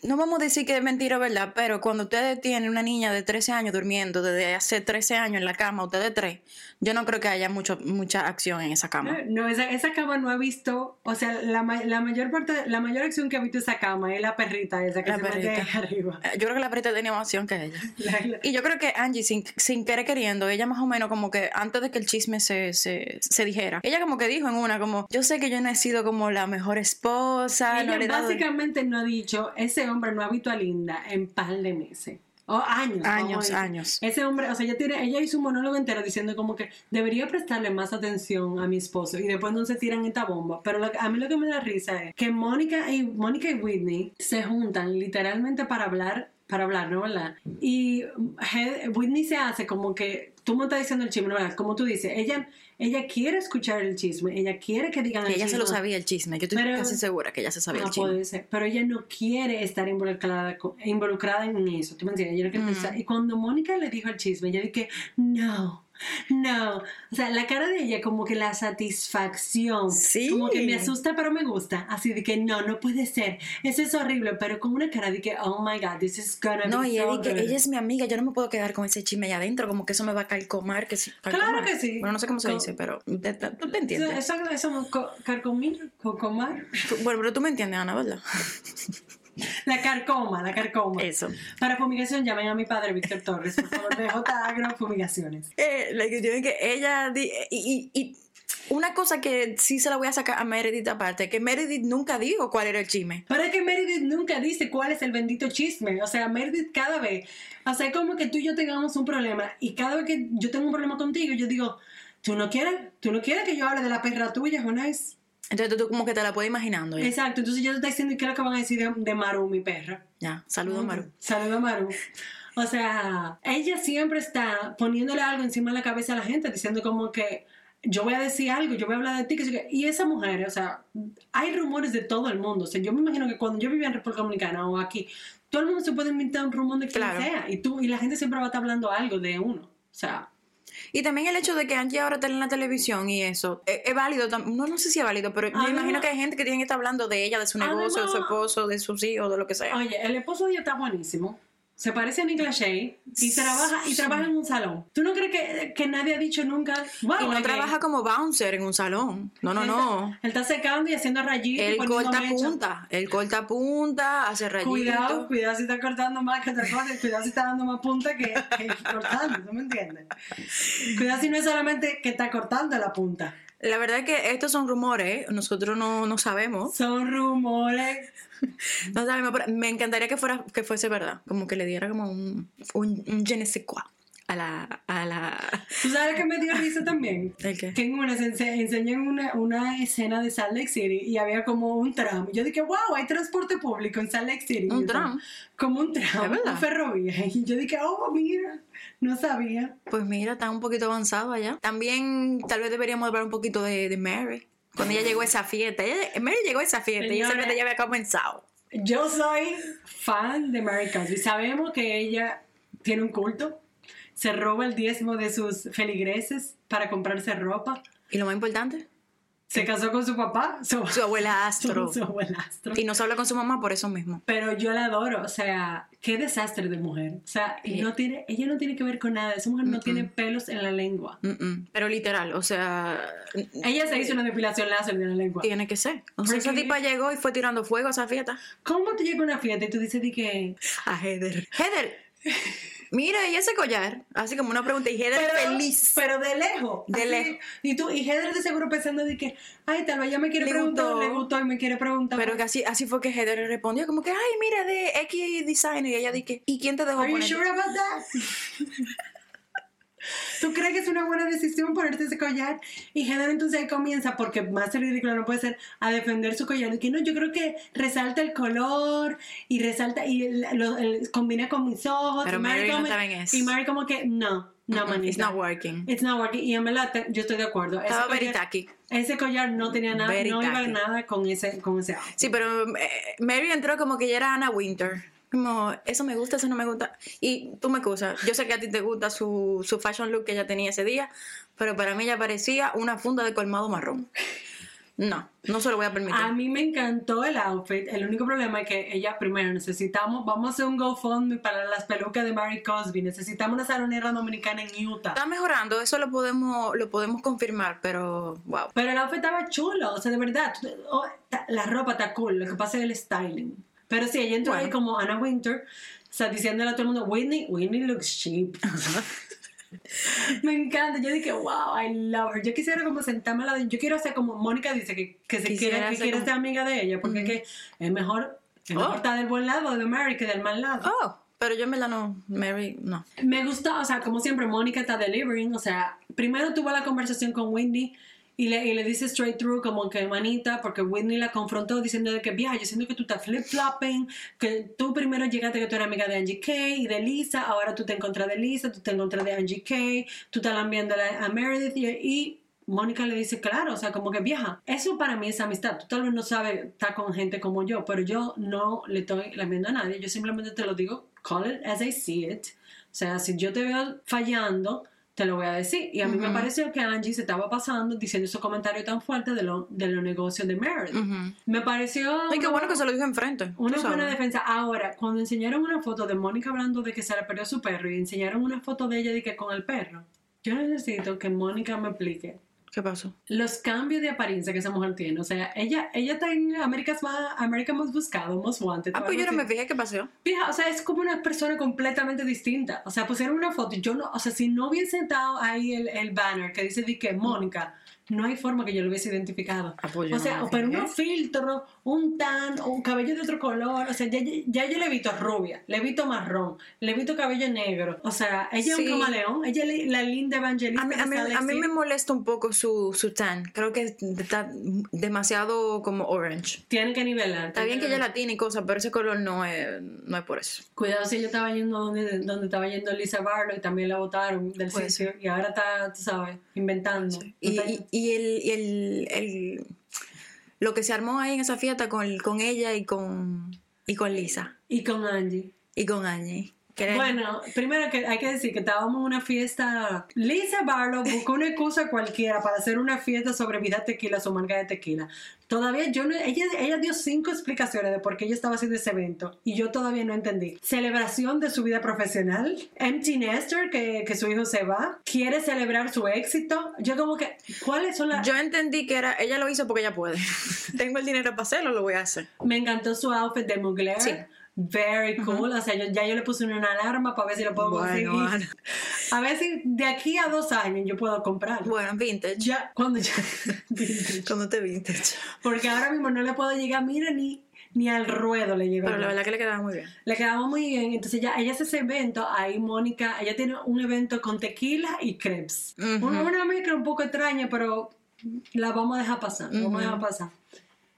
no vamos a decir que es mentira, ¿verdad? Pero cuando ustedes tienen una niña de 13 años durmiendo desde hace 13 años en la cama, ustedes tres, yo no creo que haya mucho, mucha acción en esa cama. No, esa, esa cama no ha visto, o sea, la, la mayor parte, la mayor acción que ha visto esa cama es la perrita esa que La se mete perrita. ahí (laughs) arriba. Eh, Yo creo que la perita tenía más acción que ella. (laughs) La- la- Y yo creo que Angie, sin, sin querer queriendo, ella más o menos como que antes de que el chisme se, se, se dijera, ella como que dijo en una como, yo sé que yo no he sido como la mejor esposa, no Ella le dado... básicamente no ha dicho, ese hombre no ha visto a Linda en par de meses. O años. Años, años. Ese hombre, o sea, ella, ella hizo un monólogo entero diciendo como que debería prestarle más atención a mi esposo y después no se tiran esta bomba. Pero lo a mí lo que me da risa es que Mónica y, Mónica y Whitney se juntan literalmente para hablar, para hablar, ¿no? ¿Verdad? Y Whitney se hace como que, tú me estás diciendo el chisme, ¿no? ¿verdad? Como tú dices, ella, ella quiere escuchar el chisme, ella quiere que digan Que el ella se lo sabía el chisme, yo estoy Pero- casi segura que ella se sabía No el chisme. puede ser, pero ella no quiere estar involucrada, involucrada en eso, ¿tú me entiendes? Ella no quiere Mm. pensar- Y cuando Mónica le dijo el chisme, ella dije, no, no. O sea, la cara de ella como que la satisfacción, Sí. como que me asusta pero me gusta, así de que no, no puede ser, eso es horrible, pero con una cara de que, oh my god, this is gonna No, be y so que ella es mi amiga, yo no me puedo quedar con ese chisme allá adentro, como que eso me va a calcomar. Que sí, Claro calcomar. que sí. Bueno, no sé cómo se Co- dice, pero te- te- tú te Eso, entiendes. eso, eso, carcomir, cocomar. Tú- Bueno, pero tú me entiendes, Ana, ¿verdad? (laughs) La carcoma, la carcoma. Eso. Para fumigación llamen a mi padre Víctor Torres, por favor, de J Agro Fumigaciones. (laughs) Eh, la cuestión es que ella. di- y, y- y una cosa que sí se la voy a sacar a Meredith aparte, que Meredith nunca dijo cuál era el chisme. Pero es que Meredith nunca dice cuál es el bendito chisme. O sea, Meredith cada vez, o sea, es como que tú y yo tengamos un problema y cada vez que yo tengo un problema contigo, yo digo, tú no quieres, tú no quieres que yo hable de la perra tuya, Jonás. Entonces tú como que te la puedes imaginando. Ya, Exacto, entonces yo te estoy diciendo qué es lo que van a decir de, de Maru, mi perra. ya. saludos, Maru. Saludos, Maru. O sea, ella siempre está poniéndole algo encima de la cabeza a la gente, diciendo como que yo voy a decir algo, yo voy a hablar de ti. que. Y esa mujer, o sea, hay rumores de todo el mundo. O sea, yo me imagino que cuando yo vivía en República Dominicana o aquí, todo el mundo se puede inventar un rumor de quien Claro. sea. Y tú, y la gente siempre va a estar hablando algo de uno. O sea, Y también el hecho de que Angie ahora está en la televisión y eso, es, es válido, no, no sé si es válido, pero yo Además- imagino que hay gente que tiene que estar hablando de ella, de su negocio, de su esposo, de sus hijos, de lo que sea. oye, el esposo de ella está buenísimo. Se parece a Nick Lachey y trabaja, y trabaja en un salón. ¿Tú no crees que, que nadie ha dicho nunca? Wow, y no que- trabaja como bouncer en un salón. No, no, Él no. está- Él está secando y haciendo rayitos. Él corta punta. Él corta punta, hace rayitos. Cuidado, cuidado si está cortando más que otra cosa, cuidado si está dando más punta que, que cortando, ¿tú me entiendes? Cuidado si no es solamente que está cortando la punta. La verdad es que estos son rumores, nosotros no, no sabemos. Son rumores. (laughs) No sabemos, pero me encantaría que fuera que fuese verdad. Como que le diera como un, un, un je ne sais quoi a la, a la, (laughs) ¿Tú sabes que me dio risa también? ¿El qué? Que en una se ense- enseñan una, una escena de Salt Lake City y había como un tram. Yo dije, wow, hay transporte público en Salt Lake City. Un tram. Como un ¿Es tram, verdad? un ferrovía. Y yo dije, oh, mira, no sabía. Pues mira, está un poquito avanzado allá. También tal vez deberíamos hablar un poquito de, de Mary. Cuando ella llegó a esa fiesta. Ella- Mary llegó a esa fiesta y esa Señora. fiesta ya había comenzado. Yo soy fan de Mary Cosby. Sabemos que ella tiene un culto. Se roba el diezmo de sus feligreses para comprarse ropa. Y lo más importante, Se casó con su papá, su, su abuela (laughs) Astro. su abuelastro. Y no se habla con su mamá por eso mismo. Pero yo la adoro, o sea, qué desastre de mujer. O sea, Sí. no tiene, ella no tiene que ver con nada. Esa mujer no tiene pelos en la lengua. Pero literal, o sea, Ella se hizo una depilación láser de la lengua. tiene que ser. O sea, esa tipa llegó y fue tirando fuego a esa fiesta. ¿Cómo te llega una fiesta y tú dices de que... A Heather. Heather, mira, y ese collar. Así como una pregunta. Y Heather feliz. Pero de lejos. De así, lejos. Y tú, y Heather de seguro pensando de que, ay, tal vez ella me quiere Le preguntar, gustó. le gustó y me quiere preguntar. Pero que así, así fue que Heather le respondió como que, ay, mira, de X Design. Y ella dije, ¿y quién te dejó Are you poner? sure about that? (laughs) ¿Tú crees que es una buena decisión ponerte ese collar? Y Heather entonces ahí comienza, porque más ridículo no puede ser, a defender su collar. Y que no, yo creo que resalta el color y resalta y lo- el- combina con mis ojos. Pero y Mary no eso. Y Mary como que, no, no, Mm, manita. It's not working. It's not working. Y en verdad, yo estoy de acuerdo. Ese Estaba very collar- tacky. Ese collar no tenía nada, no iba nada con ese, con ese outfit. Sí, pero eh, Mary entró como que ella era Anna Winter. Como, eso me gusta, eso no me gusta. Y tú me excusas. Yo sé que a ti te gusta su, su fashion look que ella tenía ese día, pero para mí ella parecía una funda de colmado marrón. No, no se lo voy a permitir. A mí me encantó el outfit. El único problema es que ella, primero, necesitamos, vamos a hacer un GoFundMe para las pelucas de Mary Cosby. Necesitamos una salonera dominicana en Utah. Está mejorando, eso lo podemos, lo podemos confirmar, pero wow. Pero el outfit estaba chulo, o sea, de verdad. oh, la ropa está cool, lo que pasa es el styling. Pero sí, ella entró ahí como Anna Winter, o sea, diciéndole a todo el mundo, Whitney, Whitney looks cheap. (laughs) me encanta, yo dije, wow, I love her. Yo quisiera como sentarme a la de, yo quiero ser como Mónica dice que, que se Quisiera quiere, que quiere como- ser amiga de ella, porque es que es mejor, es mejor Oh. estar del buen lado de Mary que del mal lado. Oh, pero yo en verdad no, Mary, no. Me gusta, o sea, como siempre, Mónica está delivering. O sea, primero tuvo la conversación con Whitney y le, y le dice straight through, como que manita, porque Whitney la confrontó diciendo de que, vieja, yo siento que tú estás flip-flopping, que tú primero llegaste que tú eras amiga de Angie Kay y de Lisa, ahora tú te encuentras de Lisa, tú te encuentras de Angie Kay, tú estás lambiendo a Meredith y. y Mónica le dice, claro, o sea, como que vieja, eso para mí es amistad. Tú tal vez no sabes estar con gente como yo, pero yo no le estoy lamiendo a nadie. Yo simplemente te lo digo, call it as I see it. O sea, si yo te veo fallando, te lo voy a decir. Y a mí me pareció que Angie se estaba pasando diciendo esos comentarios tan fuertes de, lo, de los negocios de Meredith. Me pareció... Ay, qué bueno que se lo dijo enfrente. una buena defensa. Ahora, cuando enseñaron una foto de Mónica hablando de que se le perdió su perro y enseñaron una foto de ella de que con el perro, yo necesito que Mónica me explique ¿Qué pasó? los cambios de apariencia que esa mujer tiene. O sea, ella, ella está en America's Ma- America Most Buscado, Most Wanted. Ah, pues yo no me fijé qué pasó. Fija, o sea, es como una persona completamente distinta. O sea, pusieron una foto yo no, o sea, si no hubiese estado ahí el, el banner que dice de que Mónica, no hay forma que yo lo hubiese identificado. Ah, pues o sea, o pero fijé. unos filtros, un tan, o un cabello de otro color. O sea, ya, ya, yo le he visto rubia, le he visto marrón, le he visto cabello negro. O sea, ella es un camaleón, ella es la linda evangelista. A mí, a mí- a me molesta un poco su, su tan. Creo que está demasiado como orange. Tiene que nivelar. Está bien que ella la tiene y cosas, pero ese color no es, no es por eso. Cuidado si ella estaba yendo donde, donde estaba yendo Lisa Barlow y también la votaron del Puede sitio y ahora está, tú sabes, inventando. Y, Está- y, y el, y el, el- lo que se armó ahí en esa fiesta con, con ella y con, y con Lisa y con Angie. y con Angie. Era- Bueno, primero que hay que decir que estábamos en una fiesta. Lisa Barlow buscó una excusa cualquiera para hacer una fiesta sobre vida tequila, su marca de tequila. Todavía yo no, ella, ella dio cinco explicaciones de por qué ella estaba haciendo ese evento y yo todavía no entendí. Celebración de su vida profesional. Empty Nester, que, que su hijo se va. Quiere celebrar su éxito. Yo como que, ¿cuáles son las...? Yo entendí que era, ella lo hizo porque ella puede. (laughs) Tengo el dinero para hacerlo, lo voy a hacer. Me encantó su outfit de Mugler. Sí. Very cool. O sea, yo, ya yo le puse una alarma para ver si lo puedo Bueno, conseguir. Ana. (laughs) A ver si de aquí a dos años yo puedo comprar. Bueno, vintage. Ya, cuando ya. (laughs) Cuando te vintage. Porque ahora mismo no le puedo llegar, mira, ni, ni al ruedo le llegó. Pero la verdad que le quedaba muy bien. Le quedaba muy bien. Entonces ya ella hace ese evento, ahí Mónica, ella tiene un evento con tequila y crepes. Una, una mezcla un poco extraña, pero la vamos a dejar pasar. Vamos a dejar pasar.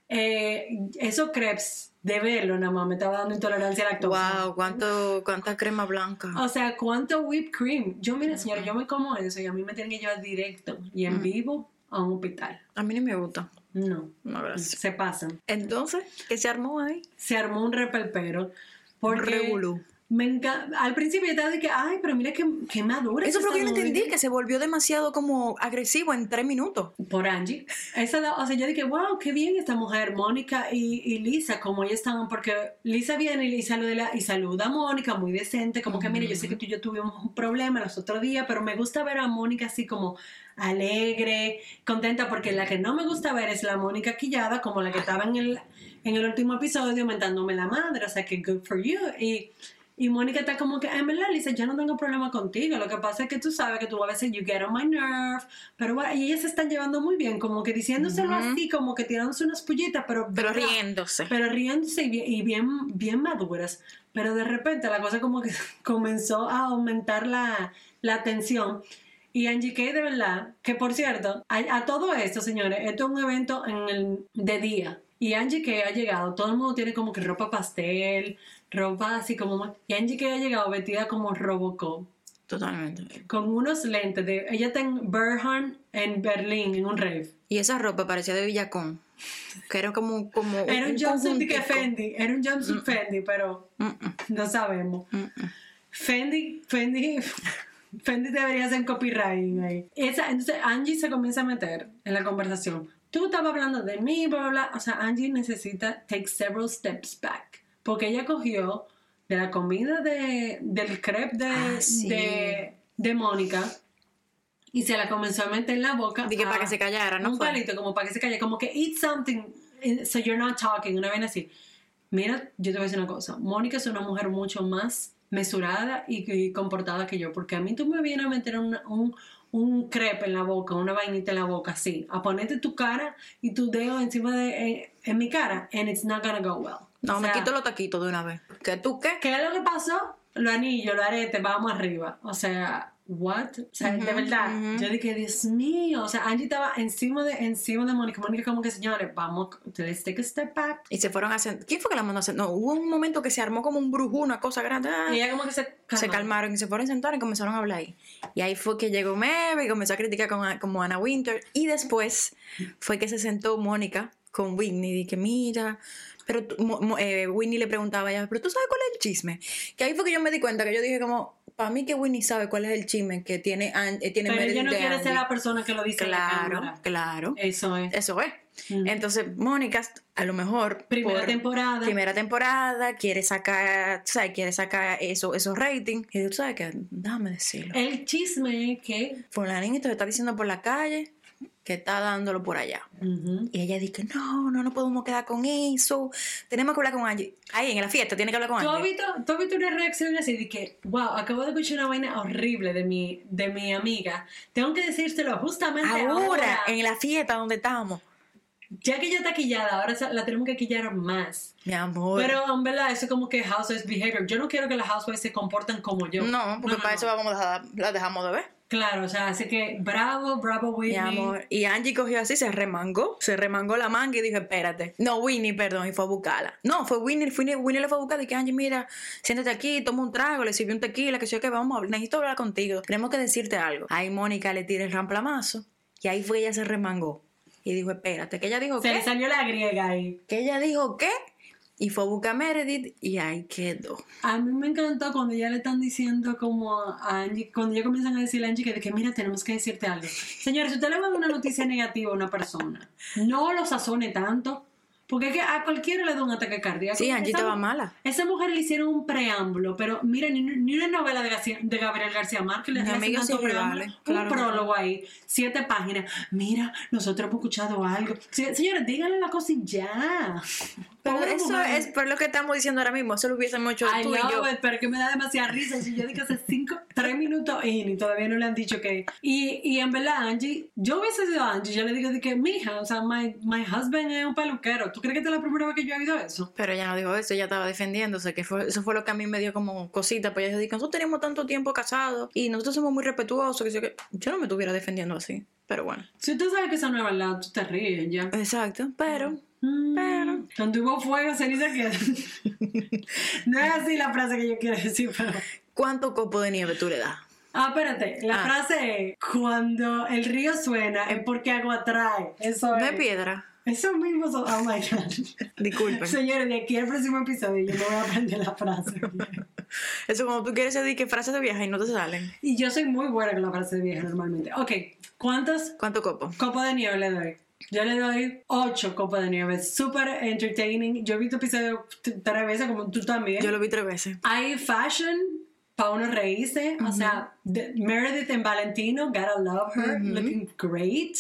Eh, esos crepes, de verlo nada más, me estaba dando intolerancia a la lactosa. Wow, cuánto, cuánta crema blanca. O sea, ¿cuánto whipped cream? Yo, mira, señora, yo me como eso y a mí me tienen que llevar directo y en vivo a un hospital. A mí ni me gusta. No, No, gracias. se pasan. Entonces, ¿qué se armó ahí? Se armó un repelpero. Porque revolú. Me encanta. Al principio yo estaba de que, ay, pero mira que, que madura. Eso fue lo que yo no entendí, mujer". que se volvió demasiado como agresivo en tres minutos. Por Angie. Esa, o sea, yo dije, wow, qué bien esta mujer, Mónica y, y Lisa, como ellas estaban, porque Lisa viene y, saluda, y saluda a Mónica muy decente, como que, mire, yo sé que tú y yo tuvimos un problema los otros días, pero me gusta ver a Mónica así como alegre, contenta, porque la que no me gusta ver es la Mónica quillada, como la que estaba en el, en el último episodio mentándome la madre, o sea, que good for you. Y, y Mónica está como que, en verdad, Lisa, yo no tengo problema contigo. Lo que pasa es que tú sabes que tú a veces you get on my nerve. Pero bueno, y ellas se están llevando muy bien, como que diciéndoselo Ujú. así, como que tirándose unas pullitas, pero. Pero ¿verdad? riéndose. Pero riéndose y bien, y bien, bien maduras. Pero de repente la cosa como que (laughs) comenzó a aumentar la, la tensión. Y Angie Kay, de verdad, que por cierto, a, a todo esto, señores, esto es un evento en el, de día. Y Angie Kay ha llegado, todo el mundo tiene como que ropa pastel, ropa así como... más- Y Angie Kay ha llegado vestida como Robocop, Totalmente. con unos lentes de... Ella está en Berhan, en Berlín, en un rave. Y esa ropa parecía de Villacón. Que era como. como Era un jumpsuit de que. Fendi, era un jumpsuit Fendi, pero Mm, mm, no sabemos. Fendi, Fendi, Fendi debería ser copywriting ahí. Esa, entonces Angie se comienza a meter en la conversación. Tú estabas hablando de mí, bla, bla, bla. O sea, Angie necesita take several steps back. Porque ella cogió de la comida de, del crepe de, Ah, sí. de, de Mónica y se la comenzó a meter en la boca. Dije para que se callara, ¿no? un fue? palito como para que se calle, como que eat something eh, so you're not talking, una vez así. Mira, yo te voy a decir una cosa, Mónica es una mujer mucho más mesurada y, y comportada que yo, porque a mí tú me vienes a meter una- un, un crepe en la boca, una vainita en la boca, así, a ponerte tu cara y tu dedo encima de eh, en mi cara, and it's not gonna go well. No, O me sea, quito los taquitos de una vez. ¿Que tú qué? ¿Qué es lo que pasó? Lo anillo, lo arete, vamos arriba. O sea, what? O sea, de verdad, yo dije, Dios mío. O sea, Angie estaba encima de, encima de Mónica. Mónica como que, señores, vamos, let's take a step back. Y se fueron a sentar. ¿Quién fue que la mandó a sentar? No, hubo un momento que se armó como un brujo, una cosa grande. ah, Y ella como que se calma. se calmaron y se fueron a sentar y comenzaron a hablar ahí. Y ahí fue que llegó Mary y comenzó a criticar con, como Anna Winter. Y después fue que se sentó Mónica con Whitney y dije, mira, pero tú- Mo- Mo- eh, Whitney le preguntaba a ella, pero tú sabes cuál es el chisme. Que ahí fue que yo me di cuenta que yo dije como, para mí que Whitney sabe cuál es el chisme que tiene, eh, tiene Pero ella no quiere ser la persona que lo dice la Claro, claro. Eso es. Eso es. Mm. Entonces, Mónica, a lo mejor. Primera por temporada. Primera temporada, quiere sacar, tú ¿sabes? Quiere sacar eso, esos ratings. Y tú sabes que, déjame decirlo. El chisme que... Fulanito te está diciendo por la calle que está dándolo por allá. Y ella dice, no, no nos podemos quedar con eso. Tenemos que hablar con Angie. Ahí, en la fiesta, tiene que hablar con ¿Tú has, Angie. visto, tú has visto una reacción así de que, wow, acabo de escuchar una vaina horrible de mi, de mi amiga. Tengo que decírselo justamente ahora. Ahora, en la fiesta donde estamos. Ya que ella está quillada, ahora la tenemos que quillar más. Mi amor. Pero en verdad, eso es como que housewives behavior. Yo no quiero que las housewives se comporten como yo. no, porque para no. eso vamos a dejar, la dejamos de ver. Claro, o sea, así que bravo, bravo Mi Whitney. amor. Y Angie cogió así, se remangó, se remangó la manga y dijo, espérate. No, Winnie, perdón, y fue a buscarla. No, fue Winnie, Winnie, Winnie le fue a buscar y que Angie, mira, siéntate aquí, toma un trago, le sirvió un tequila, que sé que vamos a hablar, necesito hablar contigo, tenemos que decirte algo. Ahí Mónica le tira el ramplamazo y ahí fue que ella se remangó. Y dijo, espérate, que ella dijo Se le salió la griega ahí. Que ella dijo qué. Y fue a buscar Meredith y ahí quedó. A mí me encantó cuando ya le están diciendo como a Angie, cuando ya comienzan a decirle a Angie que, de que mira, tenemos que decirte algo. Señores, si usted le va a dar una noticia negativa a una persona, no lo sazone tanto, porque es que a cualquiera le da un ataque cardíaco. Sí, Angie estaba mala. Esa mujer le hicieron un preámbulo, pero mira, ni, ni una novela de, García- de Gabriel García Márquez le hacen tanto preámbulo. Un claro que prólogo ahí, siete páginas. Mira, nosotros hemos escuchado algo. Se- Señores, díganle la cosa y ya. Pero Pobre eso mujer. es por lo que estamos diciendo ahora mismo. Eso lo hubiésemos hecho I tú y yo. pero que me da demasiada risa. Si yo digo hace cinco, tres minutos in y todavía no le han dicho que. Y, y en verdad, Angie, yo hubiese sido Angie, yo le digo de que, mija, o sea, my, my husband es un peluquero, tú ¿Tú crees que esta es la primera vez que yo he oído eso? Pero ella no dijo eso, ella estaba defendiéndose, que fue, eso fue lo que a mí me dio como cosita, pues ella dijo, nosotros tenemos tanto tiempo casados y nosotros somos muy respetuosos, que, sé que yo no me estuviera defendiendo así, pero bueno. Si tú sabes que esa es verdad, tú te ríes ya. Exacto, pero... Mm. Pero- Donde hubo fuego, ceniza queda. (laughs) no es así la frase que yo quiero decir, pero... ¿Cuánto copo de nieve tú le das? Ah, espérate, la Ah. frase es, cuando el río suena es porque agua atrae. Eso es. es piedra. Eso mismo. Oh, my God. Disculpen. Señores, de aquí al próximo episodio yo me voy a aprender la frase. (laughs) Eso como tú quieres decir que frases de vieja y no te salen. y yo soy muy buena con la frase de vieja normalmente. Ok, ¿cuántos ¿Cuánto copo? copos de nieve le doy? Yo le doy 8 copos de nieve. Súper entertaining. Yo he visto episodios t- tres veces, como tú también. Yo lo vi tres veces. Hay fashion para uno reírse. O sea, Meredith en Valentino, gotta love her, looking great.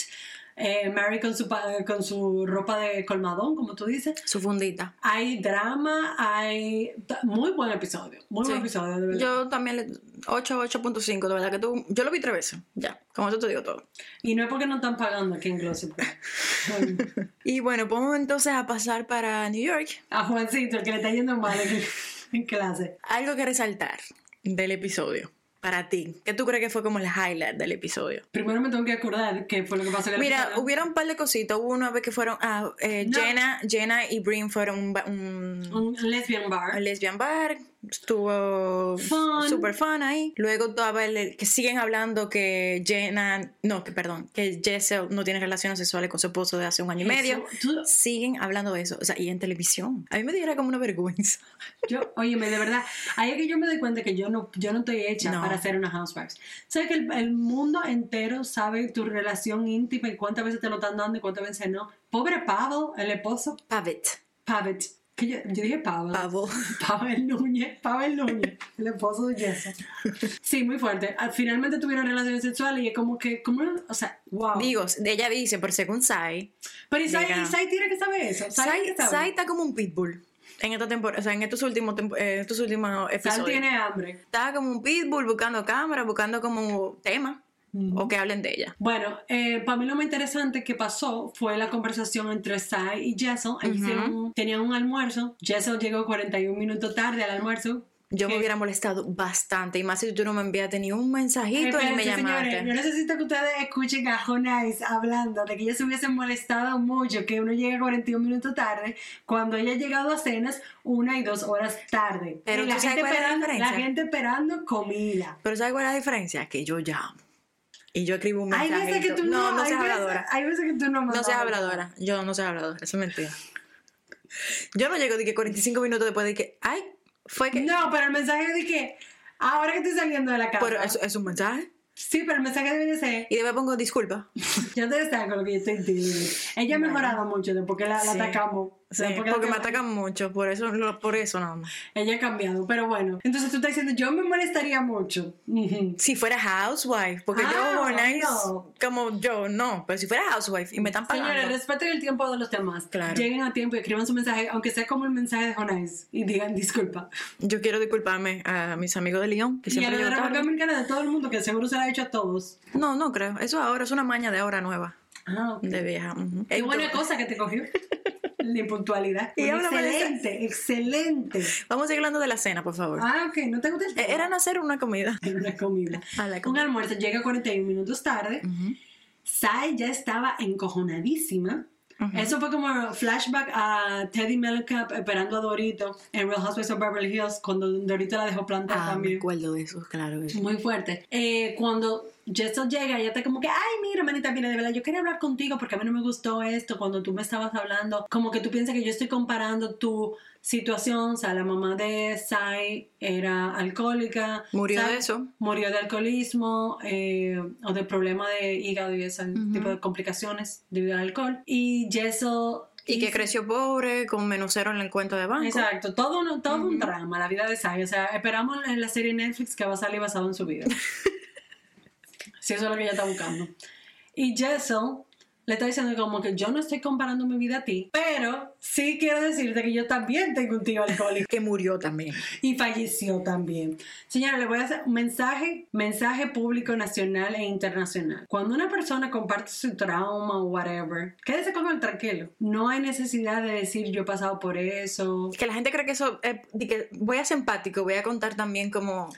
Eh, Mary con su, con su ropa de colmadón, como tú dices. Su fundita. Hay drama, hay... Muy buen episodio. Muy buen Sí. episodio, de verdad. Yo también le 8, 8.5, de verdad que tú. Yo lo vi tres veces. Ya, como eso te digo todo. Y no es porque no están pagando aquí en Glossip Girl. (laughs) Y bueno, vamos entonces a pasar para New York. A Juancito, el que le está yendo mal en (laughs) clase. Algo que resaltar del episodio. Para ti. ¿Qué tú crees que fue como el highlight del episodio? Primero me tengo que acordar qué fue lo que pasó en Mira, episodio. hubieron un par de cositas. Hubo una vez que fueron. Ah, eh, No. Jenna, Jenna y Brin fueron un, un, un lesbian bar. un lesbian bar. Estuvo Fun. super fun ahí. Luego que siguen hablando que Jenna. No, que perdón. Que Jessel no tiene relaciones sexuales con su esposo de hace un año y medio. Eso, Siguen hablando de eso. O sea, y en televisión. A mí me diera como una vergüenza. Yo, óyeme, de verdad, ahí es que yo me doy cuenta que yo no, yo no estoy hecha No. para ser una housewife. ¿Sabes que el, el mundo entero sabe tu relación íntima y cuántas veces te lo están dando y cuántas veces no? Pobre Pavel, el esposo, Pavet. Pavel, que yo, yo dije Pavel. Pavo. (laughs) Pavel Núñez, Pavel Núñez, el esposo de Jessa. Sí, muy fuerte. Al- Finalmente tuvieron relaciones sexuales y es como que, como, o sea, wow. Digo, de ella dice, por según Sai, Pero. Isai tiene que saber eso. Sai Sai. Sai está como un pitbull en esta temporada, o sea, en estos últimos, eh, estos últimos Sai episodios. tiene hambre. Está como un pitbull buscando cámara, buscando como tema O que hablen de ella. Bueno, eh, para mí lo más interesante que pasó fue la conversación entre Sai y Jessel. Ellos Ujú. hicieron- tenían un almuerzo. Jessel llegó 41 minutos tarde al almuerzo. Yo me ¿Qué? hubiera molestado bastante, y más si tú no me enviaste ni un mensajito ni me Espérense, llamaste. señores, yo necesito que ustedes escuchen a Jonais hablando de que ella se hubiese molestado mucho que uno llegue 41 minutos tarde cuando ella ha llegado a cenas una y dos horas tarde. Pero Y ¿tú la, gente la esperando, la diferencia? gente esperando comida. Pero ¿sabes cuál es la diferencia? Que yo llamo y yo escribo un Hay mensajito. veces que tú no, no, no hay seas veces- habladora. Hay veces que tú no No seas mensaje. habladora. Yo no soy habladora. Eso es mentira. Yo no llego de que 45 minutos después de que, ay, fue que... No, pero el mensaje de que ahora que estoy saliendo de la casa. Pero es, es un mensaje. Sí, pero el mensaje debe de ser. Y después pongo disculpa. (laughs) Yo te está con lo que yo estoy diciendo. Ella ha mejorado mucho desde porque la, atacamos. O Sí, sea, porque, la me atacan mucho, por eso, lo- por eso nada más. Ella ha cambiado, pero bueno. Entonces tú estás diciendo, yo me molestaría mucho. Si fuera housewife, porque Ah, yo, Bonais, no. como yo, no. Pero si fuera housewife y me están pagando. Señores, respeten el tiempo de los demás. Claro. Lleguen a tiempo y escriban su mensaje, aunque sea como el mensaje de Jonais, y digan disculpa. Yo quiero disculparme a mis amigos de Lyon, que Y a siempre la la República de todo el mundo, que seguro se lo ha hecho a todos. No, no creo. Eso ahora es una maña de ahora nueva, Ah, ok. de vieja. ujú. Qué buena Entonces, cosa que te cogió. (laughs) Y de esa- excelente, excelente. Vamos a seguir hablando de la cena, por favor. Ah, ok, no te gusta el Eh, tema? Eran hacer una comida. Era (laughs) una comida. (laughs) A la Un almuerzo llega 41 minutos tarde. Ujú. Sai ya estaba encojonadísima. Ujú. Eso fue como flashback a Teddy Mellencamp esperando a Dorito en Real Housewives of Beverly Hills cuando Dorito la dejó plantar Ah, me también. acuerdo de eso, claro. sí. Muy fuerte. Eh, cuando Jessel llega, ella está como que, ay, mira, manita, mira, de verdad, yo quería hablar contigo porque a mí no me gustó esto cuando tú me estabas hablando. Como que tú piensas que yo estoy comparando tu situación, o sea, la mamá de Sai era alcohólica. Murió Sai de eso. Murió de alcoholismo eh, o de problema de hígado y ese Ujú. tipo de complicaciones debido al alcohol. Y Jessel... Y que creció pobre, con menos cero en el cuento de banco. Exacto, todo, un, todo un Ujú. drama, la vida de Sai. O sea, esperamos en la serie Netflix que va a salir basado en su vida. (laughs) si eso es lo que ella está buscando. Y Jessel le está diciendo como que yo no estoy comparando mi vida a ti, pero sí quiero decirte que yo también tengo un tío alcohólico. que murió también. Y falleció también. Señora, le voy a hacer un mensaje, mensaje público nacional e internacional. Cuando una persona comparte su trauma o whatever, quédese con él tranquilo. No hay necesidad de decir yo he pasado por eso. Que la gente cree que eso, eh, que voy a ser empático, voy a contar también como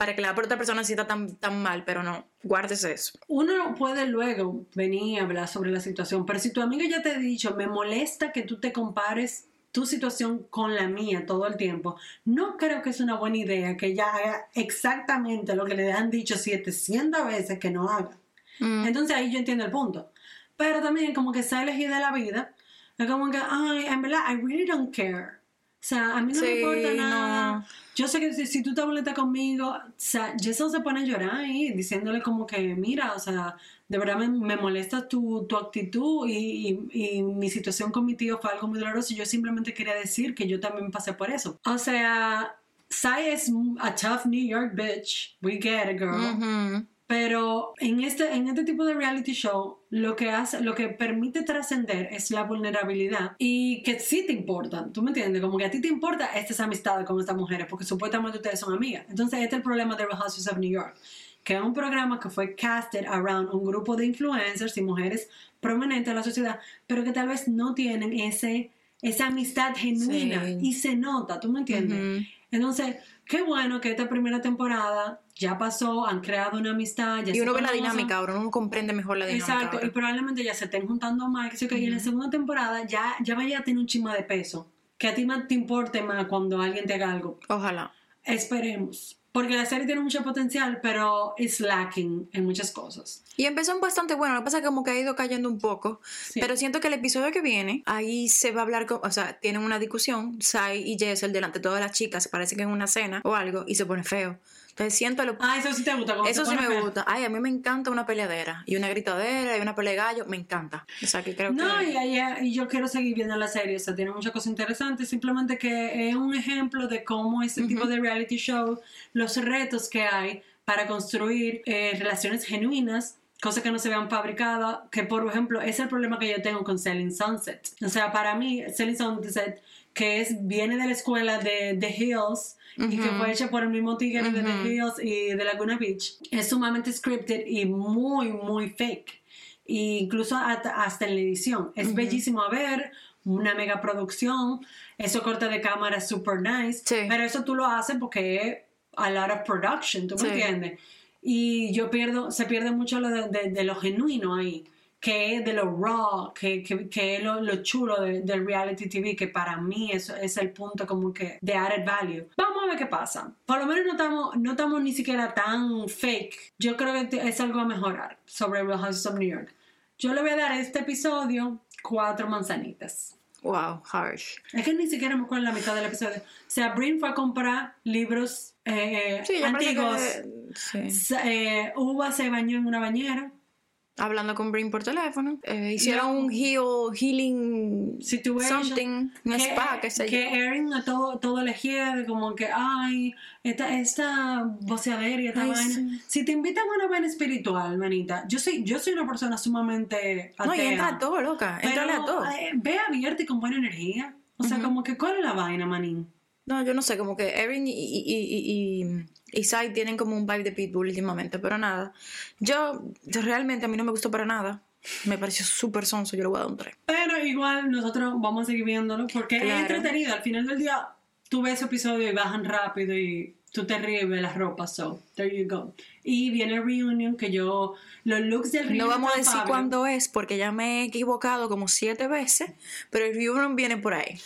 para que la otra persona sienta tan, tan mal, pero no, guárdese eso. Uno puede luego venir a hablar sobre la situación, pero si tu amiga ya te ha dicho, me molesta que tú te compares tu situación con la mía todo el tiempo, no creo que es una buena idea que ella haga exactamente lo que le han dicho 700 veces que no haga. Mm. Entonces ahí yo entiendo el punto. Pero también como que se ha elegido la vida, es como que, ay, en verdad, I really don't care. O sea, a mí no me Sí, importa no. nada. Yo sé que si, si tú te molestas conmigo, o sea, Jason se pone a llorar ahí, diciéndole como que, mira, o sea, de verdad me, me molesta tu, tu actitud y, y- y mi situación con mi tío fue algo muy doloroso y yo simplemente quería decir que yo también pasé por eso. O sea, Sai es a tough New York bitch. We get it, girl. Ujú. Pero en este, en este tipo de reality show, lo que hace, lo que permite trascender es la vulnerabilidad y que sí te importan. ¿Tú me entiendes? Como que a ti te importa estas amistades con estas mujeres, porque supuestamente ustedes son amigas. Entonces, este es el problema de Real Houses of New York, que es un programa que fue casted around un grupo de influencers y mujeres prominentes en la sociedad, pero que tal vez no tienen ese, esa amistad genuina Sí. y se nota, ¿tú me entiendes? Ujú. Entonces, qué bueno que esta primera temporada ya pasó, han creado una amistad. Ya Y uno ve la dinámica ahora, uno comprende mejor la dinámica. Exacto, ahora. y probablemente ya se estén juntando más. que sé yo, Y en la segunda temporada ya, ya vaya a tener un chisma de peso. Que a ti más te importe más cuando alguien te haga algo. Ojalá. Esperemos. Porque la serie tiene mucho potencial, pero es lacking en muchas cosas. Y empezó bastante bueno, lo que pasa es que como que ha ido cayendo un poco. Sí. Pero siento que el episodio que viene, ahí se va a hablar, con, o sea, tienen una discusión, Sai y Jessel delante de todas las chicas, parece que en una cena o algo, y se pone feo. Entonces siento lo... Ah, eso sí te gusta. Eso sí me gusta. Ay, a mí me encanta una peleadera. Y una gritadera y una pelea de gallo. Me encanta. O sea, que creo No, que... y, y- y yo quiero seguir viendo la serie, o sea, tiene muchas cosas interesantes, simplemente que es un ejemplo de cómo este tipo de reality show, los retos que hay para construir eh, relaciones genuinas, cosas que no se vean fabricadas, que por ejemplo es el problema que yo tengo con Selling Sunset. O sea, para mí, Selling Sunset, que es, viene de la escuela de The Hills, y que fue hecha por el mismo tigre de Ujú. The Hills y de Laguna Beach, es sumamente scripted y muy, muy fake e incluso hasta, hasta en la edición. Es bellísimo a ver, una mega producción, eso corte de cámara es super nice, Sí. pero eso tú lo haces porque a lot of production, ¿tú me Sí. entiendes? Y yo pierdo, se pierde mucho lo de, de- de lo genuino ahí, que es de lo raw, que, que, que es lo, lo chulo de- del reality TV, que para mí eso es el punto como que de added value. Vamos a ver qué pasa. Por lo menos no estamos, no estamos ni siquiera tan fake. Yo creo que es algo a mejorar sobre Real Houses of New York. Yo le voy a dar a este episodio cuatro manzanitas. Wow, harsh. Es que ni siquiera me acuerdo la mitad del episodio. O sea, Brin fue a comprar libros eh, Sí, antiguos. que- sí. Eh, Uva se bañó en una bañera. Hablando con Brin por teléfono. Eh, hicieron No. un heal, healing Situation. something, un que, spa, qué sé que yo. Erin a todo, todo elegía de como que, ay, esta, esta voceadera y esta Ay, vaina. sí. Si te invitan a una vaina espiritual, manita, yo soy, yo soy una persona sumamente atea. No, y entra a todo, loca. Entra a todo. eh, ve abierta y con buena energía. O sea, Ujú. como que, ¿cuál es la vaina, manín? No, yo no sé, como que Erin y, y, y, y, y Sai tienen como un vibe de Pitbull últimamente, pero nada. Yo, realmente a mí no me gustó para nada. Me pareció súper sonso, yo le voy a dar un 3. Pero igual nosotros vamos a seguir viéndolo porque es entretenido. Al final del día, tú ves ese episodio y bajan rápido y tú te ríes las ropas. So, there you go. Y viene el reunion que yo, los looks del reunion. No vamos a decir cuándo es, porque ya me he equivocado como siete veces, pero el reunion viene por ahí.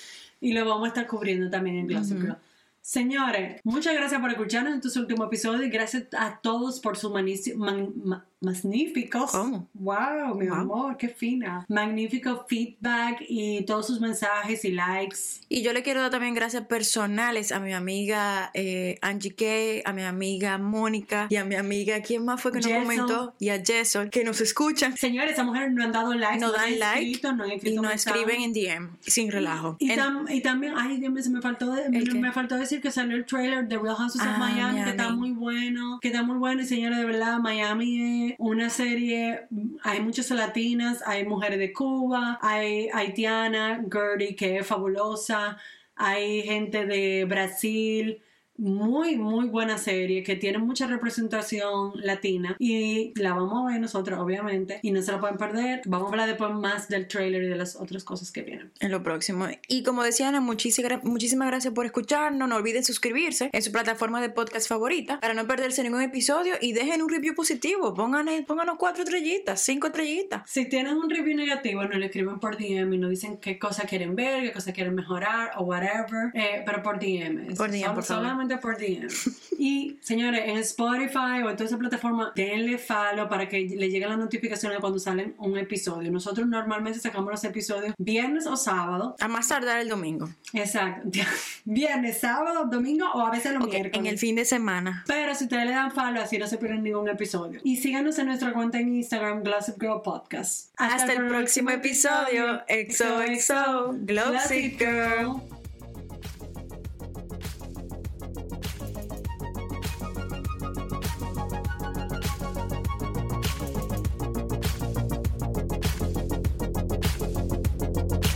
Y lo vamos a estar cubriendo también en Gossip Girl. Señores, muchas gracias por escucharnos en tu último episodio y gracias a todos por sus manici- man- ma- magníficos. ¿Cómo? Wow, mi Wow. amor, qué fina. Magnífico feedback y todos sus mensajes y likes. Y yo le quiero dar también gracias personales a mi amiga eh, Angie Kay, a mi amiga Mónica y a mi amiga, ¿quién más fue que nos Jessel. comentó? Y a Jessel, que nos escuchan, Señores, esas mujeres no han dado likes, no han dan like escrito, no han y mensajes. escriben en DM, sin relajo. Y, En- tam- y también, ay Dios mío, se me faltó, de- me, me faltó decir que salió el trailer de Real Houses of Ah, Miami, que está Miami. muy bueno, que está muy bueno. Y señores, de verdad, Miami una serie, hay muchas latinas, hay mujeres de Cuba, hay haitiana, Gertie, que es fabulosa, hay gente de Brasil, muy, muy buena serie que tiene mucha representación latina y la vamos a ver nosotros, obviamente, y no se la pueden perder. Vamos a hablar después más del trailer y de las otras cosas que vienen. En lo próximo. Y como decía Ana, muchísimas, muchísimas gracias por escucharnos. No olviden suscribirse en su plataforma de podcast favorita para no perderse ningún episodio y dejen un review positivo. Pongan, pónganos cuatro estrellitas, cinco estrellitas. Si tienen un review negativo, no le escriben por DM y nos dicen qué cosa quieren ver, qué cosa quieren mejorar o whatever, eh, pero por DM. Por DM, por favor por DM. Y señores, en Spotify o en toda esa plataforma, denle follow para que le lleguen las notificaciones cuando salen un episodio. Nosotros normalmente sacamos los episodios viernes o sábado. A más tardar el domingo. Exacto. (laughs) Viernes, sábado, domingo o a veces los miércoles. En el fin de semana. Pero si ustedes le dan follow, así no se pierden ningún episodio. Y síganos en nuestra cuenta en Instagram, Glossip Girl Podcast. Hasta, el próximo episodio. EXO, EXO, Glossip Girl.